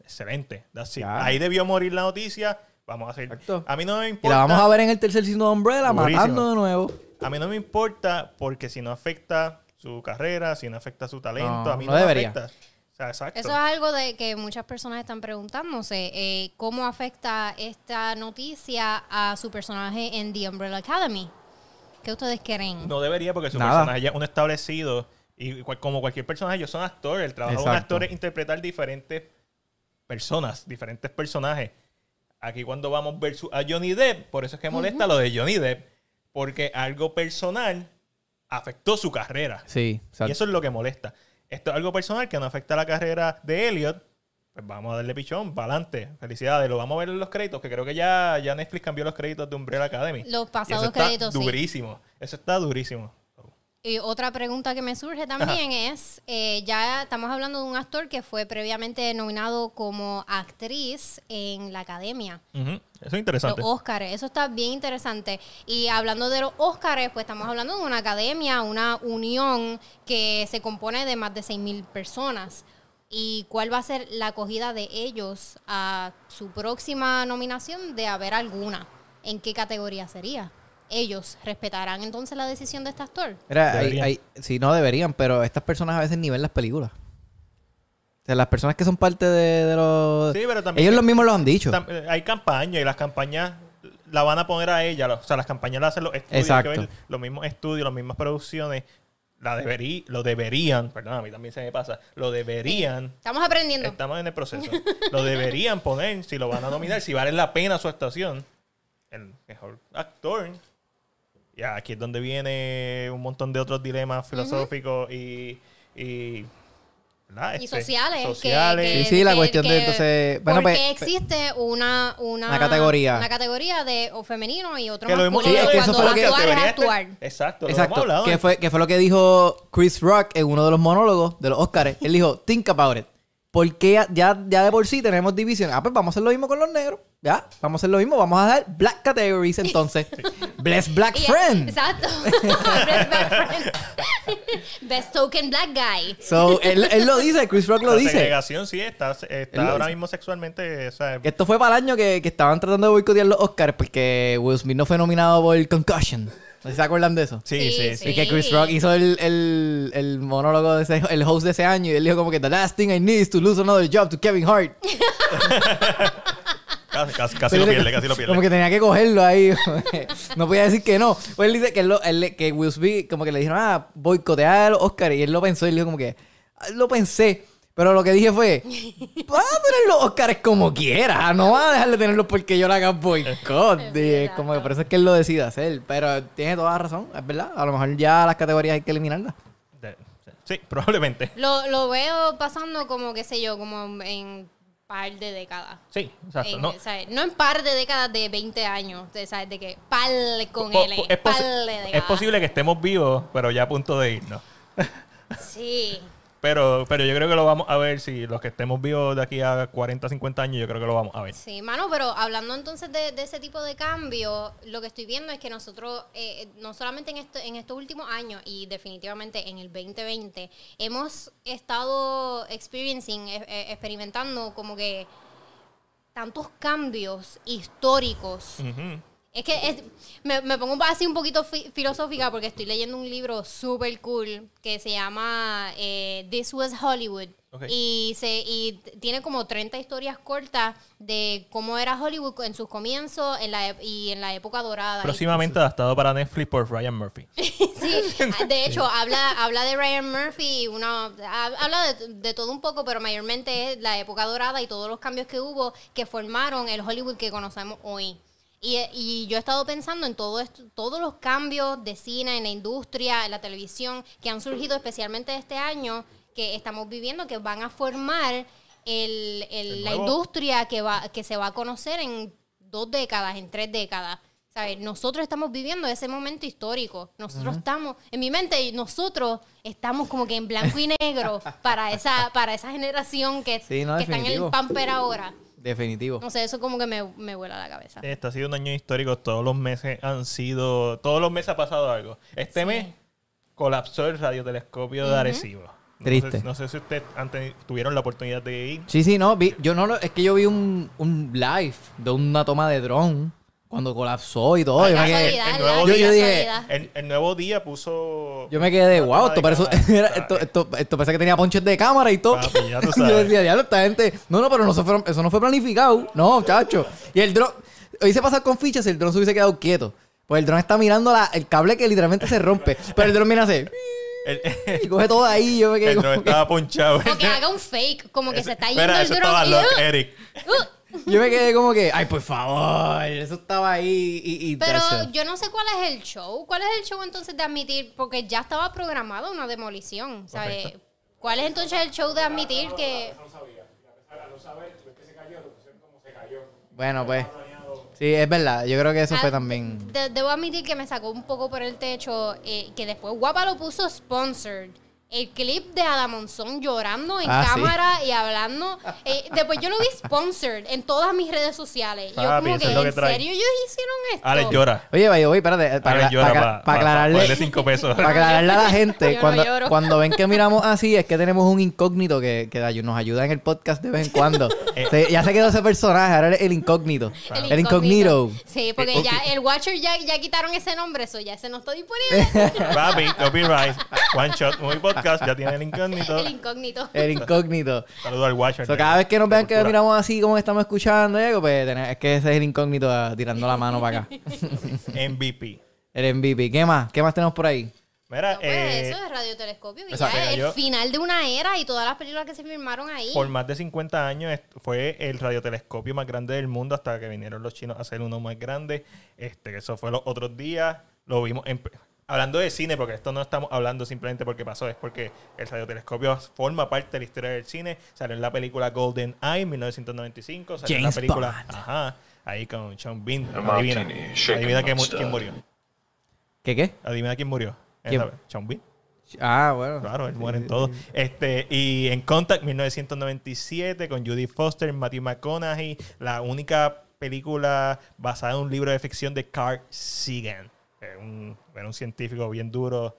Excelente. Ahí debió morir la noticia. Vamos a hacer. Exacto. A mí no me Y importa. la vamos a ver en el tercer signo de Umbrella matando de nuevo. A mí no me importa porque si no afecta su carrera, si no afecta su talento, No, a mí no no, me debería. afecta. O sea, exacto. Eso es algo de que muchas personas están preguntándose. eh, ¿Cómo afecta esta noticia a su personaje en The Umbrella Academy? ¿Qué ustedes creen? No debería porque su Nada. personaje ya es un establecido y cual- como cualquier personaje, ellos son actores. El trabajo de un actor es interpretar diferentes personas, diferentes personajes. Aquí cuando vamos versus a Johnny Depp, por eso es que molesta lo de Johnny Depp, porque algo personal afectó su carrera. Sí, Y eso es lo que molesta. Esto es algo personal que no afecta la carrera de Elliot. Pues vamos a darle pichón, para adelante. Felicidades, lo vamos a ver en los créditos, que creo que ya, ya Netflix cambió los créditos de Umbrella Academy. Los Y pasados eso está créditos, sí. durísimo. Eso está durísimo. Y otra pregunta que me surge también es, eh, ya estamos hablando de un actor que fue previamente nominado como actriz en la academia. Eso es Los interesante. Óscares, eso está bien interesante. Y hablando de los Óscares, pues estamos hablando de una academia, una unión que se compone de más de 6.000 personas. ¿Y cuál va a ser la acogida de ellos a su próxima nominación de haber alguna? ¿En qué categoría sería? ¿Ellos respetarán entonces la decisión de este actor? Mira, hay, hay- sí, no deberían, pero estas personas a veces ni ven las películas. O sea, las personas que son parte de, de los... Sí, pero también- Ellos los mismos lo han dicho. Eh, Hay campañas y las campañas la van a poner a ella. O sea, las campañas las hacen los estudios. que Exacto. los mismos estudios, las mismas producciones. La deberí, lo deberían, perdón, a mí también se me pasa, lo deberían Estamos aprendiendo. Estamos en el proceso. Lo deberían poner, si lo van a nominar, si vale la pena su actuación. El mejor actor. Y aquí es donde viene un montón de otros dilemas filosóficos y, y, ¿verdad? y Este, sociales. que- sociales. que- Sí, sí, la que- cuestión de, entonces, bueno, porque pues, existe una, una, Una categoría. Una categoría de o femenino y otro que lo hemos masculino. Sí, es que eso cuando fue lo que- actuar es estar- actuar. Exacto, lo Exacto. hemos hablado. Que fue, que fue lo que dijo Chris Rock en uno de los monólogos de los Oscars. Él dijo, think about it. ¿Por qué ya, ya de por sí tenemos división? Ah, pues vamos a hacer lo mismo con los negros. ya, vamos a hacer lo mismo. Vamos a dar Black Categories entonces. Bless Black Y- Friend. Exacto. Best Black friend. Best token black guy. So, él, él lo dice, Chris Rock lo La dice. segregación sí está, está ahora mismo sexualmente. O sea, Que esto fue para el año que, que estaban tratando de boicotear los Oscars porque Will Smith no fue nominado por Concussion. ¿No sé si se acuerdan de eso? sí, Sí, sí. Y que Chris Rock hizo el, el, el monólogo de ese, el host de ese año y él dijo como que the last thing I need is to lose another job to Kevin Hart. Casi, casi- casi lo pierde, casi lo pierde. Como que tenía que cogerlo ahí. no podía decir que no. Pues él dice que, él lo- él- que Will Smith como que le dijeron, ah, boicotear los Oscars. Y él lo pensó y él dijo como que, "Ah, lo pensé. Pero lo que dije fue, vas a tener los Oscars como quieras. No vas a dejar de tenerlos porque yo le haga boicot. Es como que por eso es que él lo decide hacer. Pero tiene toda la razón, es verdad. A lo mejor ya las categorías hay que eliminarlas. Sí, probablemente. Lo, lo veo pasando como, qué sé yo, como en par de décadas. Sí, exacto. En- No, o sea, no en par de décadas de 20 años, de, ¿sabes? de que par con po- L, po- es, par es posible que estemos vivos, pero ya a punto de irnos. Sí. Pero, pero yo creo que lo vamos a ver. Si los que estemos vivos de aquí a 40, 50 años, yo creo que lo vamos a ver. Sí, mano, pero hablando entonces de, de ese tipo de cambio, lo que estoy viendo es que nosotros, eh, no solamente en, esto- en estos últimos años y definitivamente en el 2020, hemos estado experiencing, eh, eh, experimentando como que tantos cambios históricos Ujú. Es que es- me, me pongo así un poquito fi- filosófica porque estoy leyendo un libro súper cool que se llama eh, This Was Hollywood. Ok. Y, se, y tiene como 30 historias cortas de cómo era Hollywood en sus comienzos en la, ep- y en la época dorada. Próximamente adaptado para Netflix por Ryan Murphy. Sí, de hecho, habla, habla de Ryan Murphy, una, ha- habla de, de todo un poco, pero mayormente es la época dorada y todos los cambios que hubo que formaron el Hollywood que conocemos hoy. Y, y yo he estado pensando en todo esto, todos los cambios de cine, en la industria, en la televisión, que han surgido especialmente este año, que estamos viviendo, que van a formar el, la industria que, va, que se va a conocer en dos décadas, en tres décadas. ¿Sabes? Nosotros estamos viviendo ese momento histórico. Nosotros estamos, en mi mente, nosotros estamos como que en blanco y negro para esa, para esa generación que, Sí, no, que está en el pamper ahora. Definitivo. No sé, eso como que me, me vuela la cabeza. Este ha sido un año histórico. Todos los meses han sido. Todos los meses ha pasado algo. Este Sí. mes colapsó el radiotelescopio de Arecibo. No Triste. sé, no sé si ustedes han teni- tuvieron la oportunidad de ir. Sí, sí, no, vi- yo no lo, es que yo vi un, un live de una toma de dron cuando colapsó y todo. Ay, yo, me quedé, el nuevo Yo- yo dije-. El, el nuevo día puso. yo me quedé wow, esto, parece, esto, esto, esto parece que tenía ponches de cámara y todo. Papi, ya tú yo decía, diablo, esta gente. No, no, pero no se fueron, eso no fue planificado. No, chacho. Y el dron, hice pasar con fichas si el dron se hubiese quedado quieto. Pues el dron está mirando la- el cable que literalmente se rompe. Pero el dron mira así. El, Y coge todo ahí. Yo me quedé el como dron que- estaba ponchado. O que haga un fake, como que se está yendo Espera, el eso drone. estaba y- loco, Eric. Yo me quedé como que, ay, por favor, eso estaba ahí y, y Pero tacho. yo no sé cuál es el show. ¿Cuál es el show entonces de admitir? Porque ya estaba programada una demolición, ¿sabes? ¿Cuál es entonces el show de admitir que... Bueno, pues. Sí, es verdad. Yo creo que eso Ah, fue también. de- debo admitir que me sacó un poco por el techo, eh, que después Guapa lo puso sponsored. El clip de Adamonzón llorando en Ah, sí. cámara y hablando. eh, después yo lo vi sponsored en todas mis redes sociales. yo como que, ¿en trae. serio ellos hicieron esto? Alex llora. Oye, vaya, voy, espérate. Para, Alex llora para- para para aclararle. ponerle cinco pesos. Para aclararle a la gente, cuando, lloro. cuando ven que miramos así, es que tenemos un incógnito que, que nos ayuda en el podcast de vez en cuando. Eh. Se- ya se quedó ese personaje, ahora es el incógnito. El, El incógnito. Sí, porque Eh, ya el Watcher ya, ya quitaron ese nombre, eso ya ese no está disponible. Papi, copyright. One Shot Movie Podcast ya tiene el incógnito. el incógnito. El incógnito. Saludo al Watcher. So, cada vez que nos vean que miramos así como estamos escuchando, algo, pues es que ese es el incógnito ah, tirando la mano para acá. MVP. El MVP. ¿Qué más? ¿Qué más tenemos por ahí? Mira, No, pues eh, eso es radiotelescopio. Y exacto, ya es yo- el final de una era y todas las películas que se filmaron ahí. por más de 50 años fue el radiotelescopio más grande del mundo hasta que vinieron los chinos a hacer uno más grande. Este, eso fue los otros días. Lo vimos en- hablando de cine, porque esto no estamos hablando simplemente porque pasó, es porque el radiotelescopio forma parte de la historia del cine. Salió en la película Golden Eye en 1995. Salió en la James película. Bond. Ajá. Ahí con Sean Bean. Adivina. quién, murió. ¿Qué qué? Adivina quién murió. Sean Bean. Ah, bueno. Claro, él muere en todo. Este, y en Contact 1997 con Judy Foster, Matthew McConaughey, la única película basada en un libro de ficción de Carl Sagan. Que Un, era un científico bien duro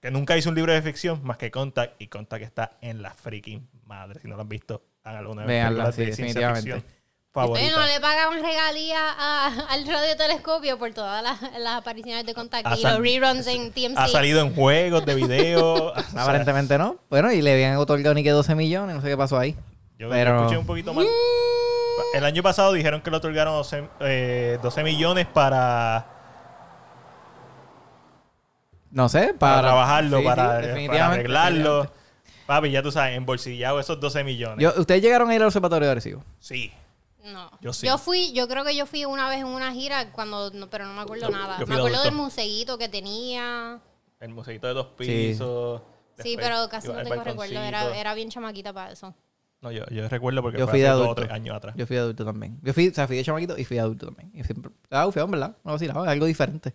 que nunca hizo un libro de ficción más que Contact. Y Contact está en la freaking madre. Si no lo han visto, háganlo una vez. Sí, de ciencia definitivamente. ficción favorita. Bueno, le pagaban regalía a- al radiotelescopio por todas las, las apariciones de contacto Ha y los reruns en TMC. Ha salido en juegos de video. o sea, Aparentemente no. Bueno, y le habían otorgado ni que 12 millones, no sé qué pasó ahí. Yo, yo Pero- escuché un poquito mal. El año pasado dijeron que le otorgaron 12, eh, 12 millones para, No sé, para, para, trabajarlo, sí, sí, para, arreglarlo. Papi, ya tú sabes, embolsillado esos 12 millones. Yo- ¿Ustedes llegaron a ir al observatorio de Arecibo? sí. No. Yo sí. fui, yo creo que yo fui una vez en una gira cuando, no, pero no me acuerdo Yo- nada. yo me acuerdo adulto. del museíto que tenía. El museito de dos Sí. pisos. Sí, después pero casi no tengo recuerdo. Era, era bien chamaquita para eso. No, yo, yo recuerdo porque Yo fui de hace dos o adulto. tres años atrás. Yo fui de adulto también. Yo fui, o sea, fui de chamaquito y fui de adulto también. Y siempre, ah, fui ¿verdad? No vacilaba, algo diferente.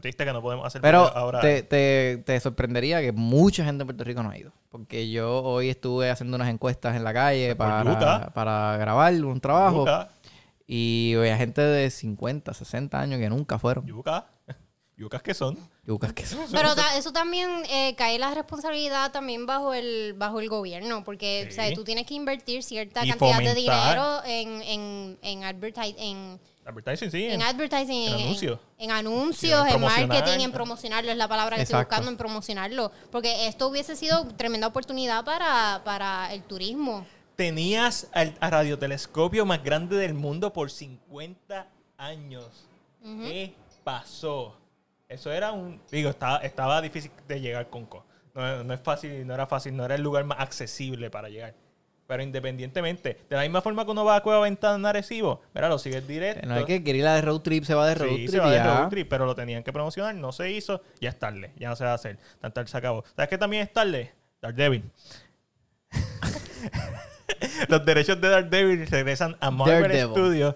Triste que no podemos hacer Pero ahora. te, te, te sorprendería que mucha gente en Puerto Rico no ha ido. Porque yo hoy estuve haciendo unas encuestas en la calle para, para grabar un trabajo. Yuca. Y había gente de 50, 60 años que nunca fueron. Yuca. Yucas que son. Yucas que son. Pero ta- eso también eh, cae la responsabilidad también bajo el bajo el gobierno, porque Sí. o sea, tú tienes que invertir cierta Y cantidad de fomentar. dinero en en en, en, Advertising, sí. en advertising, en anuncios. en, anuncios, En marketing, en promocionarlo, es la palabra que estoy buscando, en promocionarlo, porque esto hubiese sido tremenda oportunidad para, para el turismo. Tenías al a radiotelescopio más grande del mundo por 50 años. ¿Qué pasó? Eso era un... Digo, estaba, estaba difícil de llegar con Co. No, no es fácil, no era fácil, no era el lugar más accesible para llegar. Pero independientemente, de la misma forma que uno va a Cueva Ventana en Arecibo, mira, lo sigues directo. No hay que querer ir a de road trip, se va de road Sí, trip. se va y de ya. road trip, pero lo tenían que promocionar, no se hizo, ya es tarde, ya no se va a hacer. Tan tarde se acabó. ¿Sabes qué también es tarde? Daredevil. Los derechos de Daredevil regresan a Marvel Daredevil. Studios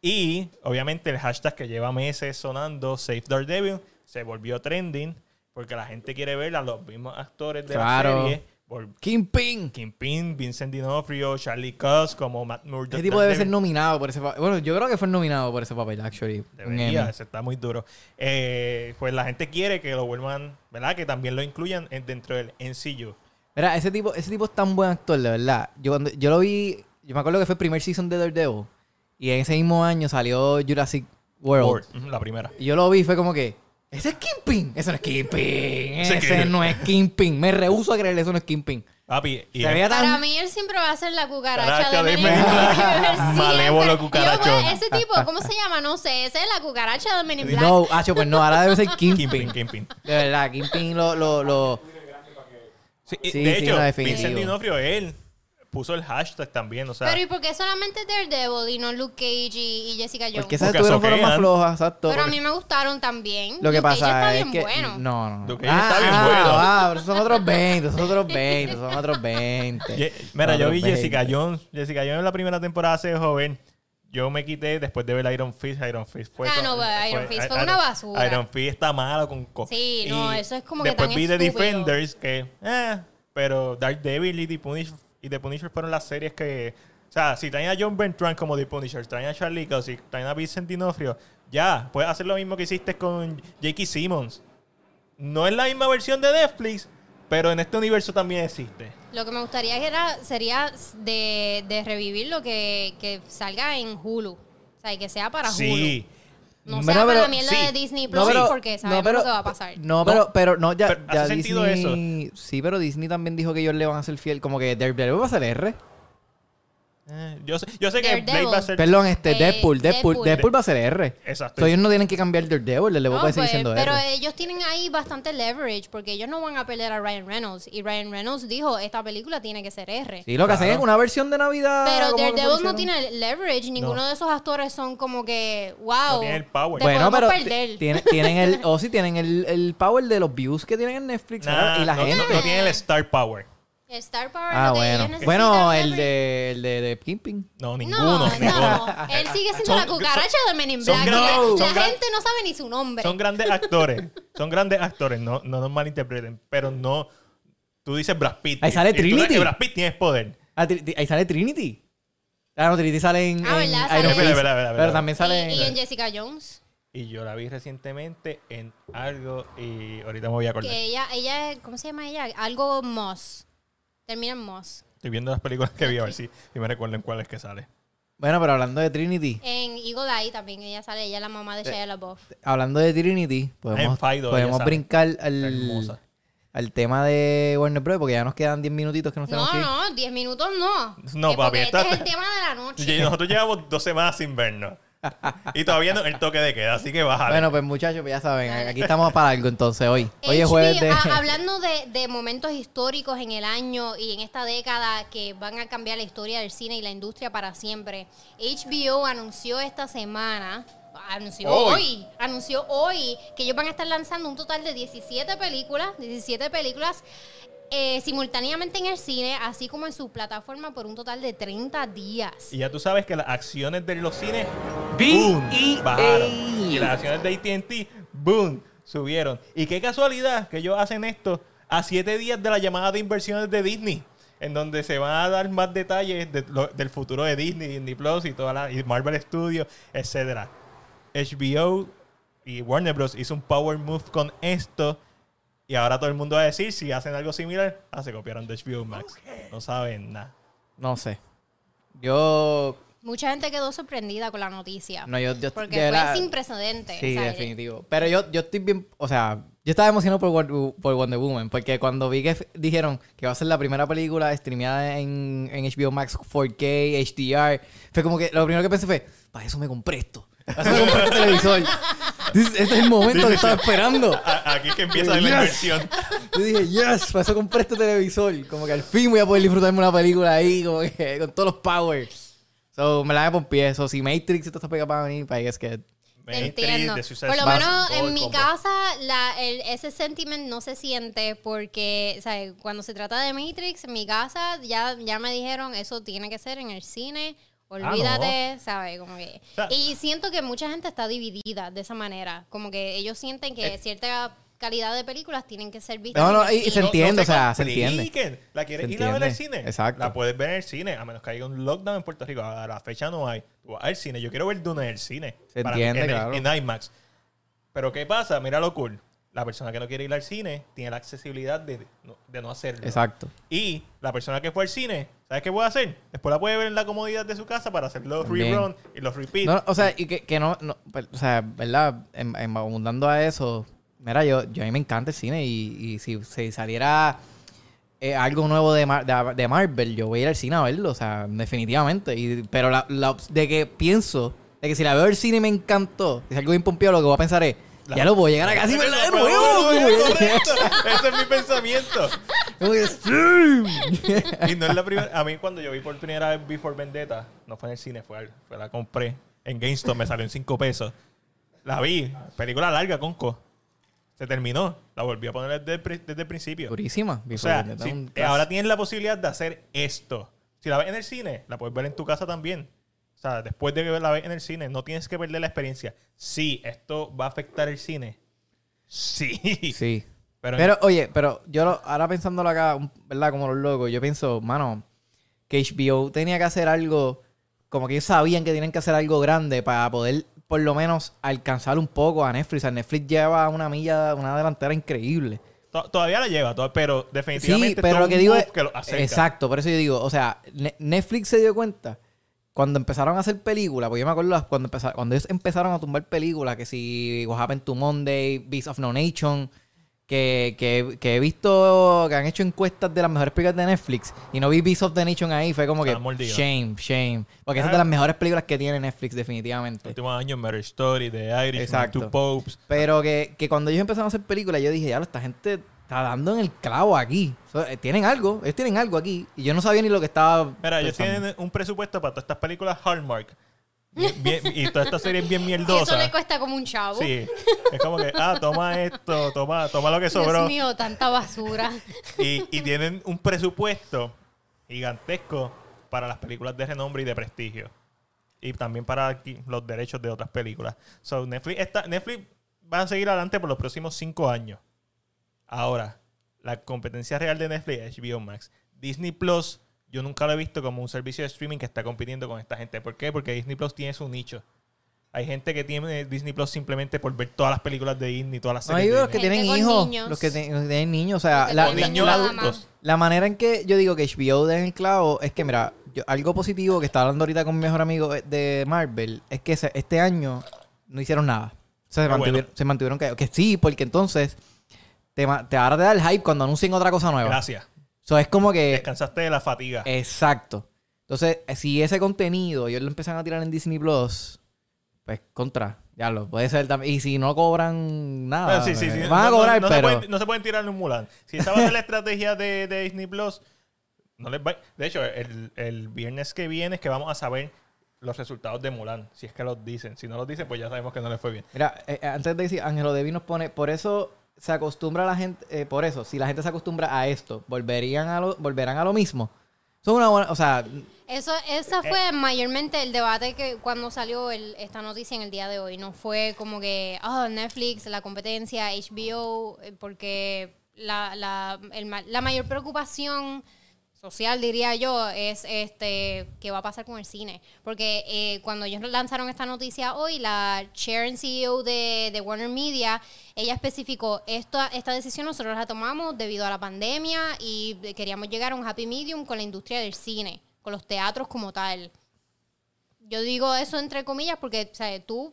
y obviamente el hashtag que lleva meses sonando, Save Daredevil, se volvió trending porque la gente quiere ver a los mismos actores de Claro. la serie. Por Kingpin. Kingpin, Vincent D'Onofrio, Charlie Cox como Matt Murdock. Ese tipo debe ser nominado por ese papel. Bueno, yo creo que fue nominado por ese papel, actually. Debería, ese está muy duro. Eh, pues la gente quiere que lo vuelvan, ¿verdad? Que también lo incluyan en- dentro del NCU. Mira, ese tipo, ese tipo es tan buen actor, de verdad. Yo cuando yo lo vi, yo me acuerdo que fue el primer season de Daredevil. Y en ese mismo año salió Jurassic World. La primera. Y yo lo vi fue como que, ese es Kingpin. Eso no es Kingpin. Ese no es Kingpin. Me rehuso a creerle, eso no es Kingpin. Papi, y Se veía Para mí él siempre va a ser la cucaracha de de Men in Men in Black. Black. Siempre. Malévolo Yo, pues, ese tipo, ¿cómo se llama? No sé. Ese es la cucaracha de Men in Black. No, Hacho, pues no, ahora debe ser Kingpin. Kingpin, Kingpin. De verdad, Kingpin lo... lo, lo... Sí, Sí, de sí, hecho, no, definitivo. Vincent D'Onofrio, él puso el hashtag también, o sea... Pero ¿y por qué solamente Daredevil y no Luke Cage y, y Jessica Jones? Porque esas Porque estuvieron fueron más soquean. flojas, exacto. Pero a mí me gustaron también. Lo que Luke Cage pasa está es bien que... bueno. No, no, no. Luke Cage está bien ah, bueno. Ah, pero son otros 20, son otros 20, son otros 20. Ye- Mira, yo Otros vi 20. Jessica Jones. Jessica Jones en la primera temporada se joven. Yo me quité después de ver Iron Fist. Iron Fist fue. Ah, con- no, pero Iron Fist fue Iron- una basura. Iron Fist está malo con. co- Sí, no, y eso es como que Después tan vi The estúpido. Defenders que. Eh, pero Daredevil y The Punisher, y The Punisher fueron las series que. O sea, si traen a John Bertrand como The Punisher, traen a Charlie si traen a Vincent D'Onofrio, ya, puedes hacer lo mismo que hiciste con J.K. Simmons. No es la misma versión de Netflix, pero en este universo también existe. Lo que me gustaría era, sería de, de revivir lo que, que salga en Hulu. O sea, y que sea para Hulu. Sí. No Bueno, sea para pero- la mierda sí. de Disney Plus No, pero- porque sabemos no, pero- lo que va a pasar. No, pero, pero, no, ya, Pero ya hace sentido Disney... Sí, pero Disney también dijo que ellos le van a ser fiel, como que Daredevil va a ser R. Eh, yo, sé, yo sé que Daredevil. Blade va a ser. Perdón, este, Eh, Deadpool, Deadpool, Deadpool. Deadpool va a ser R. Exacto. So, ellos no tienen que cambiar Daredevil, el Deadpool No, puede seguir pues, siendo pero R. ellos tienen ahí bastante leverage porque ellos no van a pelear a Ryan Reynolds. Y Ryan Reynolds dijo, esta película tiene que ser R. Sí, lo que hacen es una versión de Navidad. Pero como Daredevil no tiene leverage. Ninguno No. de esos actores son como que, wow. No tiene el power. Te Bueno, podemos pero ti- tienen el, o sí, tienen el, el power de los views que tienen en Netflix y la no, gente. No, no tiene el Star Power. Star Power ah, lo que bueno. ellos Bueno, el de, el de, de Kingpin. No, No, ninguno. no, ninguno. Él sigue siendo Son- la cucaracha de Men in son Black. grandes- la son gran- gente no sabe ni su nombre. Son grandes actores. Son grandes actores. No, no nos malinterpreten. Pero no. Tú dices Brad Pitt. Ahí sale Y tú sabes Trinity. que Brad Pitt tiene poder. Ah, tri- tri- ahí sale Trinity. Ah, no, Trinity sale en, Ah, en ¿verdad? Iron Sale- Fist. Espera, espera, espera, Pero espera. también sale y, y en. Jessica Jones. Y yo la vi recientemente en algo y ahorita me voy a acordar. Que ella, ella, ¿cómo se llama ella? Algo Moss. Termina en Moss. Estoy viendo las películas que vi a ver si, si me recuerdo en cuál es que sale. Bueno, pero hablando de Trinity, En Eagle Eye también ella sale, ella es la mamá de Shia LaBeouf. hablando de Trinity, podemos, En Fido ella podemos sale. brincar Está al, hermosa. al tema de Warner Bros. porque ya nos quedan 10 minutitos que nos tenemos No, que ir. no, 10 minutos no. No, Eh, papi, porque Este es el tema de la noche. Y Nosotros llevamos dos semanas sin vernos. Y todavía no el toque de queda, así que bájale. Bueno, pues muchachos, pues ya saben, aquí estamos para algo entonces hoy. Hoy es jueves de... a- hablando de, de momentos históricos en el año y en esta década que van a cambiar la historia del cine y la industria para siempre, HBO anunció esta semana, anunció Hoy. hoy, anunció hoy que ellos van a estar lanzando un total de 17 películas, 17 películas eh, simultáneamente en el cine, así como en su plataforma por un total de 30 días. Y ya tú sabes que las acciones de los cines, boom, bajaron. Y las acciones de AT&T, boom, subieron. Y qué casualidad que ellos hacen esto a siete días de la llamada de inversiones de Disney, en donde se van a dar más detalles de lo- del futuro de Disney, Disney Plus y toda la y Marvel Studios, etcétera. HBO y Warner Bros. hizo un power move con esto. Y ahora todo el mundo va a decir, si hacen algo similar, ah, se copiaron de HBO Max. No saben nada. No sé. Yo... Mucha gente quedó sorprendida con la noticia. No, yo, yo porque de fue sin precedentes. Sí, definitivo. Pero yo, yo estoy bien, o sea, yo estaba emocionado por, Wonder- por Wonder Woman, porque cuando vi que f- dijeron que va a ser la primera película streameada en, en HBO Max 4K, HDR, fue como que lo primero que pensé fue, para eso me compré esto. Para eso me compré este televisor. This- Este es el momento que estaba esperando. A- Aquí es que empieza la Yes. inversión. Yo dije, yes, para eso compré este televisor. Como que al fin voy a poder disfrutarme una película ahí, como que con todos los powers. So, me la me pompié. Eso, si Matrix está pegado para venir, para es que... Te Matrix, entiendo. The Suicide Por lo Squad, menos todo en el mi combo. casa la, el- ese sentiment no se siente porque o sea, cuando se trata de Matrix, en mi casa ya, ya me dijeron eso tiene que ser en el cine. Olvídate, ¿sabes? Como que... O sea- y siento que mucha gente está dividida de esa manera. Como que ellos sienten que Eh. cierta calidad de películas tienen que ser vistas. No, no, y- y se entiende, o sea, se entiende. ¿La quieres ir a ver al cine? Exacto. La puedes ver en el cine, a menos que haya un lockdown en Puerto Rico. A la fecha no hay. Tú vas al cine. Yo quiero ver Dune en el cine. Se Para mí, entiende, en, claro. en IMAX. Pero ¿qué pasa? Mira lo cool. La persona que no quiere ir al cine tiene la accesibilidad de, de no hacerlo. Exacto. Y la persona que fue al cine, ¿sabes qué puede hacer? Después la puede ver en la comodidad de su casa para hacer los rerun y los repeat. No, o sea, y que, que no, no, pues, o sea, ¿verdad? En, en- abundando a eso, mira, yo, yo a mí me encanta el cine y, y si, si saliera eh, algo nuevo de, Mar- de, de Marvel, yo voy a ir al cine a verlo, o sea, definitivamente. Y, pero la, la de que pienso, de que si la veo al cine y me encantó, es algo bien pompeado, lo que voy a pensar es, La- ya lo voy a llegar a Pero- verla de nuevo. correcto. Ese es mi pensamiento. Y no es la primera. A mí, cuando yo vi por primera vez Before Vendetta, no fue en el cine, fue, fue la compré en GameStop, me salió en 5 pesos. La vi, película larga, conco. Se terminó. La volví a poner desde desde el principio. Durísima. O sea, si- ahora tienes la posibilidad de hacer esto. Si la ves en el cine, la puedes ver en tu casa también. O sea, después de que la ves en el cine, no tienes que perder la experiencia. Sí, esto va a afectar el cine. Sí. Sí. Pero, Pero, oye, pero yo lo- ahora pensándolo acá, ¿verdad? Como los locos, yo pienso, mano, que HBO tenía que hacer algo, como que ellos sabían que tienen que hacer algo grande para poder, por lo menos, alcanzar un poco a Netflix. O sea, Netflix lleva una milla, una delantera increíble. to- todavía la lleva, pero Sí, definitivamente pero esto lo es que digo es... que lo acerca. Exacto, por eso yo digo, o sea, Ne- Netflix se dio cuenta cuando empezaron a hacer películas, porque yo me acuerdo cuando, empeza- cuando ellos empezaron a tumbar películas, que si What Happened to Monday, Beast of No Nation, que, que, que he visto que han hecho encuestas de las mejores películas de Netflix y no vi Beast of the Nation ahí, fue como que shame, shame. Porque esa es Ah. de las mejores películas que tiene Netflix, definitivamente. Últimos años, Marriage Story, The Irish. Two Popes. Pero que, que cuando ellos empezaron a hacer películas, yo dije, ya, esta gente está dando en el clavo aquí. So, eh, tienen algo, ellos tienen algo aquí. Y yo no sabía ni lo que estaba. Mira, ellos tienen un presupuesto para todas estas películas Hallmark. Bien- bien- y todas estas series bien Y eso le cuesta como un chavo. Sí. Es como que, ah, toma esto, toma, toma lo que Dios sobró. mío, tanta basura. Y, y tienen un presupuesto gigantesco para las películas de renombre y de prestigio. Y también para los derechos de otras películas. So, Netflix, está, Netflix va a seguir adelante por los próximos cinco años. Ahora, la competencia real de Netflix es HBO Max. Disney Plus, yo nunca lo he visto como un servicio de streaming que está compitiendo con esta gente. ¿Por qué? Porque Disney Plus tiene su nicho. Hay gente que tiene Disney Plus simplemente por ver todas las películas de Disney, todas las No, hay series los de que tienen con hijos. niños. Los que te- los que tienen niños. O sea, Los la, niños la adultos. la manera en que yo digo que HBO da en el clavo es que, mira, yo- algo positivo que estaba hablando ahorita con mi mejor amigo de Marvel es que se- este año no hicieron nada. O sea, se, mantuvieron, bueno. se mantuvieron callados. Que sí, porque entonces te, te, ahora te da el hype cuando anuncien otra cosa nueva. Gracias. So, es como que... Descansaste de la fatiga. Exacto. Entonces, eh, si ese contenido ellos lo empiezan a tirar en Disney Plus, pues contra. Ya lo puede ser también. Y si no cobran nada, Bueno, sí, sí, sí. eh, van a No- no- cobrar, no, se pero. pueden, no se pueden tirar en un Mulan. Si esa va a ser la estrategia de, de Disney Plus, no les va- De hecho, el, el viernes que viene es que vamos a saber los resultados de Mulan. Si es que los dicen. Si no los dicen, pues ya sabemos que no les fue bien. Mira, eh, eh, antes de decir, Ángelo Devi nos pone, por eso se acostumbra la gente, eh, por eso, si la gente se acostumbra a esto, volverían a lo, volverán a lo mismo. Son una buena, o sea, Eso, esa fue mayormente el debate que cuando salió el- esta noticia en el día de hoy. No fue como que, oh, Netflix, la competencia, HBO, eh, porque la, la, el la mayor preocupación social, diría yo, es este qué va a pasar con el cine. Porque eh, cuando ellos lanzaron esta noticia hoy, la chair and CEO de, de Warner Media, ella especificó, esta, esta decisión nosotros la tomamos debido a la pandemia y queríamos llegar a un happy medium con la industria del cine, con los teatros como tal. Yo digo eso entre comillas porque, o sea, tú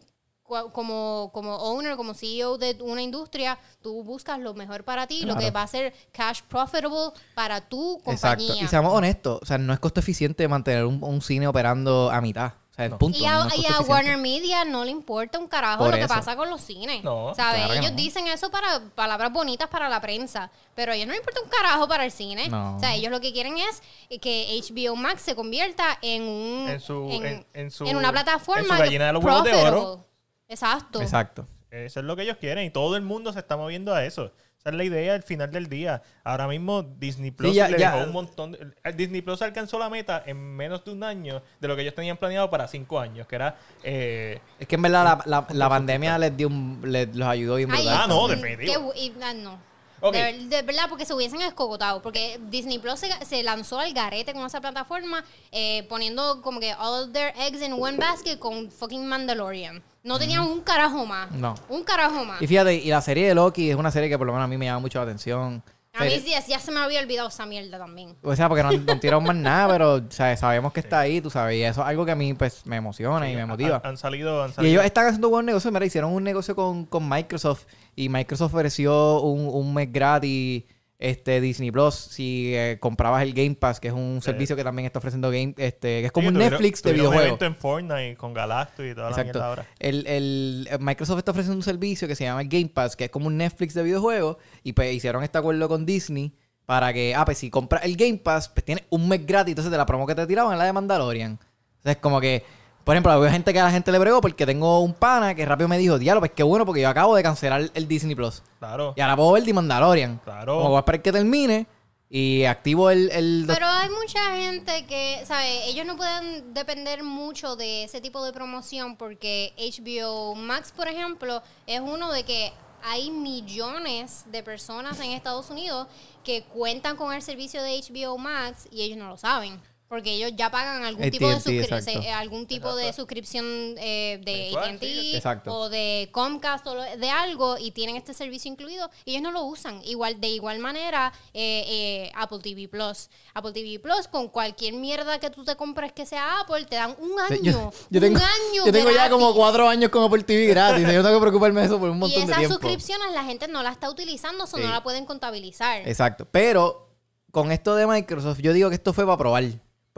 como, como owner, como CEO de una industria, tú buscas lo mejor para ti, lo que va a ser cash profitable para tu exacto. compañía. Y seamos honestos, o sea, no es costo eficiente mantener un, un cine operando a mitad. O sea, el punto. Y a, no y a. Warner Media no le importa un carajo Por lo que pasa con los cines. No, ¿Sabes? claro ellos no. dicen eso para palabras bonitas para la prensa, pero a ellos no les importa un carajo para el cine. No. O sea, ellos lo que quieren es que HBO Max se convierta en un En su- en- en su- una plataforma en su gallina de los huevos de oro. Exacto. Exacto. Eso es lo que ellos quieren y todo el mundo se está moviendo a eso. Esa es la idea al final del día. Ahora mismo Disney Plus ya- le ya. dejó un montón. de- el Disney Plus alcanzó la meta en menos de un año de lo que ellos tenían planeado para cinco años, que era. eh, Es que en verdad la, la, la pandemia les dio un, les, los ayudó bien Ay. Ah, no, definitivo. bu- y- ah, no. Ok. De, ver- de verdad, porque se hubiesen escogotado. Porque Disney Plus se, se lanzó al garete con esa plataforma, eh, poniendo como que all their eggs in one basket con fucking Mandalorian. No tenían un carajo más. No. Un carajo más. Y fíjate, y la serie de Loki es una serie que por lo menos a mí me llama mucho la atención. A mí sí, ya se me había olvidado esa mierda también. O sea, porque no, no tiraron más nada, pero o sea, sabemos que está ahí, tú sabes. Y eso es algo que a mí pues me emociona y me motiva. Han, han salido. Han Y salido ellos están haciendo buen negocio. Mira, hicieron un negocio con, con Microsoft y Microsoft ofreció un, un mes gratis este Disney Plus si eh, comprabas el Game Pass, que es un servicio que también está ofreciendo Game, este, que es como Sí, un tuvieron- Netflix de videojuegos. en Fortnite con Galactus y toda la Exacto. mierda ahora. El, el- Microsoft está ofreciendo un servicio que se llama el Game Pass, que es como un Netflix de videojuegos, y pues hicieron este acuerdo con Disney para que, ah, pues si compras el Game Pass, pues tienes un mes gratis, entonces de la promo que te tiraban es la de Mandalorian. Entonces como que, por ejemplo, veo gente que a la gente le bregó porque tengo un pana que rápido me dijo, diablo, pues qué bueno porque yo acabo de cancelar el Disney Plus. Claro. Y ahora puedo ver The Mandalorian. Claro. Como voy a esperar que termine y activo el... el Pero hay mucha gente que, ¿sabes? Ellos no pueden depender mucho de ese tipo de promoción porque HBO Max, por ejemplo, es uno de que hay millones de personas en Estados Unidos que cuentan con el servicio de HBO Max y ellos no lo saben. Porque ellos ya pagan algún tipo de, AT&T, suscri- exacto. se- algún tipo de suscripción eh, de AT&T o de Comcast o lo- de algo y tienen este servicio incluido y ellos no lo usan. Igual de igual manera eh, eh, Apple TV Plus. Apple TV Plus con cualquier mierda que tú te compres que sea Apple te dan un año. Yo, yo tengo, un año yo tengo ya como cuatro años con Apple TV gratis. yo no tengo que preocuparme de eso por un Y montón de esas tiempo. suscripciones la gente no la está utilizando, o Sí. no la pueden contabilizar. Exacto. Pero con esto de Microsoft, yo digo que esto fue para probar.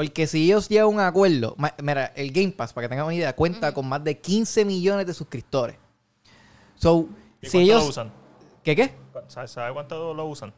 Porque si ellos llegan a un acuerdo, mira, el Game Pass, para que tengan una idea, cuenta con más de 15 millones de suscriptores. So, ¿Y si cuánto ellos. lo usan? ¿Qué qué? ¿Sabe, sabe cuánto lo usan?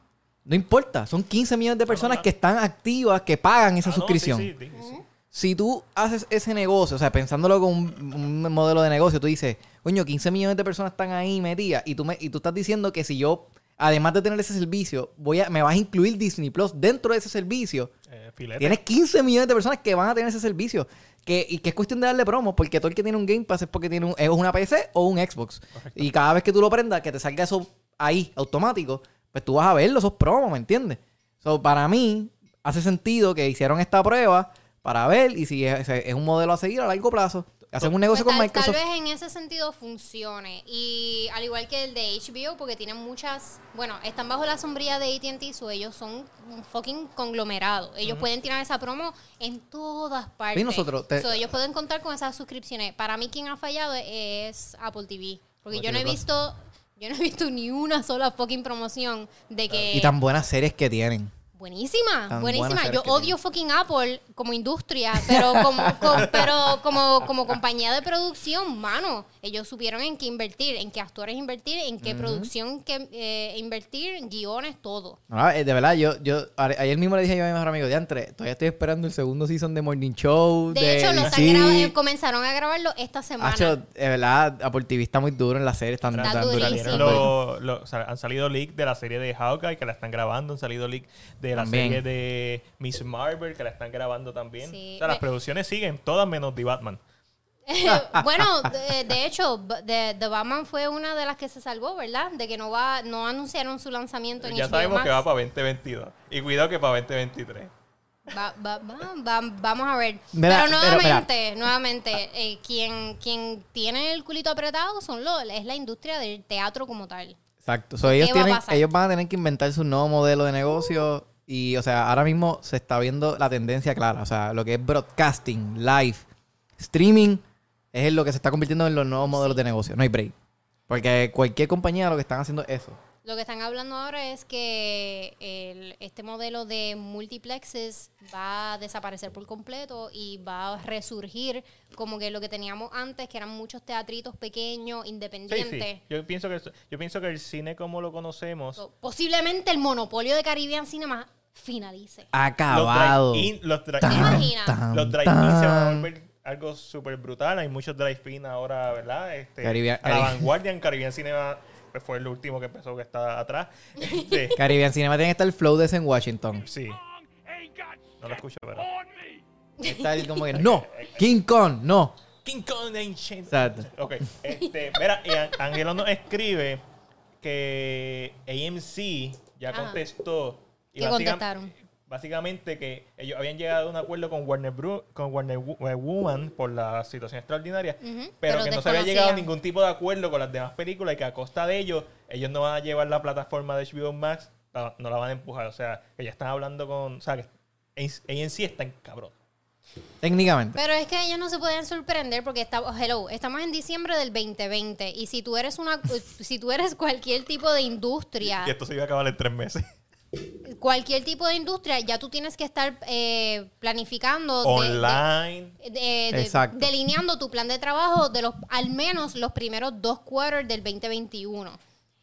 No importa, son 15 millones de personas no. que están activas, que pagan esa Ah, no, sí, suscripción. sí, sí, sí. Si tú haces ese negocio, o sea, pensándolo con un, un modelo de negocio, tú dices, coño, 15 millones de personas están ahí metidas y tú, me, y tú estás diciendo que si yo, además de tener ese servicio, voy a, me vas a incluir Disney Plus dentro de ese servicio, Eh, filete. tienes 15 millones de personas que van a tener ese servicio. Que, y que es cuestión de darle promo, porque todo el que tiene un Game Pass es porque tiene un, es una PC o un Xbox. Y cada vez que tú lo prendas, que te salga eso ahí, automático, pues tú vas a verlo, esos promos, ¿me entiendes? So, para mí, hace sentido que hicieron esta prueba para ver y si es, es un modelo a seguir a largo plazo. Hacen un negocio Pues con tal, tal Microsoft. vez en ese sentido funcione. Y al igual que el de HBO, porque tienen muchas. Bueno, están bajo la sombrilla de ATT, so ellos son un fucking conglomerado. Ellos pueden tirar esa promo en todas partes. Y nosotros te- So, ellos pueden contar con esas suscripciones. Para mí, quien ha fallado es Apple TV. Porque Apple yo no he visto. Yo no he visto ni una sola fucking promoción de que. Y tan buenas series que tienen. Buenísima, Tan buenísima. Yo odio fucking Apple como industria, pero como, co- pero como, como compañía de producción, mano, ellos supieron en qué invertir, en qué actores invertir, en qué producción que eh, invertir, guiones, todo. Ah, eh, de verdad, yo, yo ayer mismo le dije yo a mi mejor amigo, Diantre, todavía estoy esperando el segundo season de Morning Show. De, hecho, lo DC. están graba- eh, comenzaron a grabarlo esta semana. Hacho, de verdad, Apple TV está muy duro en la serie, están, Está durísimo. durísimos. Lo- lo- o sea, han salido leaks de la serie de Hawkeye que la están grabando, han salido leaks de la También. serie de Miss Marvel que la están grabando también. Sí. O sea, las producciones siguen, todas menos The Batman. bueno, de, de hecho, de- The Batman fue una de las que se salvó, ¿verdad? De que no va, no anunciaron su lanzamiento en Ya HBO sabemos que va para 2022. Y cuidado que para 2023. Va- va- va- va- vamos a ver. Mira, pero pero, nuevamente, nuevamente, eh, quien, quien tiene el culito apretado son los, es la industria del teatro como tal. Exacto. So, ¿Qué ellos, va a tienen, pasar? ellos van a tener que inventar su nuevo modelo de negocio. Y, o sea, ahora mismo se está viendo la tendencia clara. O sea, lo que es broadcasting, live, streaming, es lo que se está convirtiendo en los nuevos modelos de negocio. No hay break. Porque cualquier compañía lo que están haciendo es eso. Lo que están hablando ahora es que el- este modelo de multiplexes va a desaparecer por completo y va a resurgir como que lo que teníamos antes, que eran muchos teatritos pequeños, independientes. sí. Yo pienso que yo pienso que el cine como lo conocemos, Posiblemente el monopolio de Caribbean Cinema finalice. Acabado. los drive-in, los drive-in se van a volver algo súper brutal. Hay muchos drive-in ahora, ¿verdad? Este, Caribbean- a la Cari- vanguardia en Caribbean Cinema pues, fue el último que empezó, que está atrás. Este, Caribbean Cinema tiene que estar el flow de ese en Washington. sí. No lo escucho, pero... Está el como que, no, King Kong, no. King Kong Ancient. Exacto. Ok, este, mira, Angelo nos escribe que AMC ya Ajá. Y ¿Qué contestaron? Básicamente que ellos habían llegado a un acuerdo con Warner, Bru- con Warner eh, Woman por la situación extraordinaria, pero, pero que no se había llegado a ningún tipo de acuerdo con las demás películas y que a costa de ellos, ellos no van a llevar la plataforma de HBO Max, no la van a empujar. O sea, que ya están hablando con... O sea, que AMC está en cabrón. Técnicamente. Pero es que ellos no se pueden sorprender porque estamos, hello, estamos en diciembre del 2020 y si tú eres una, si tú eres cualquier tipo de industria, Y esto se iba a acabar en tres meses. Cualquier tipo de industria, ya tú tienes que estar eh, planificando, Online. de- de- de- Exacto. delineando tu plan de trabajo de los, al menos los primeros dos quarters del 2021.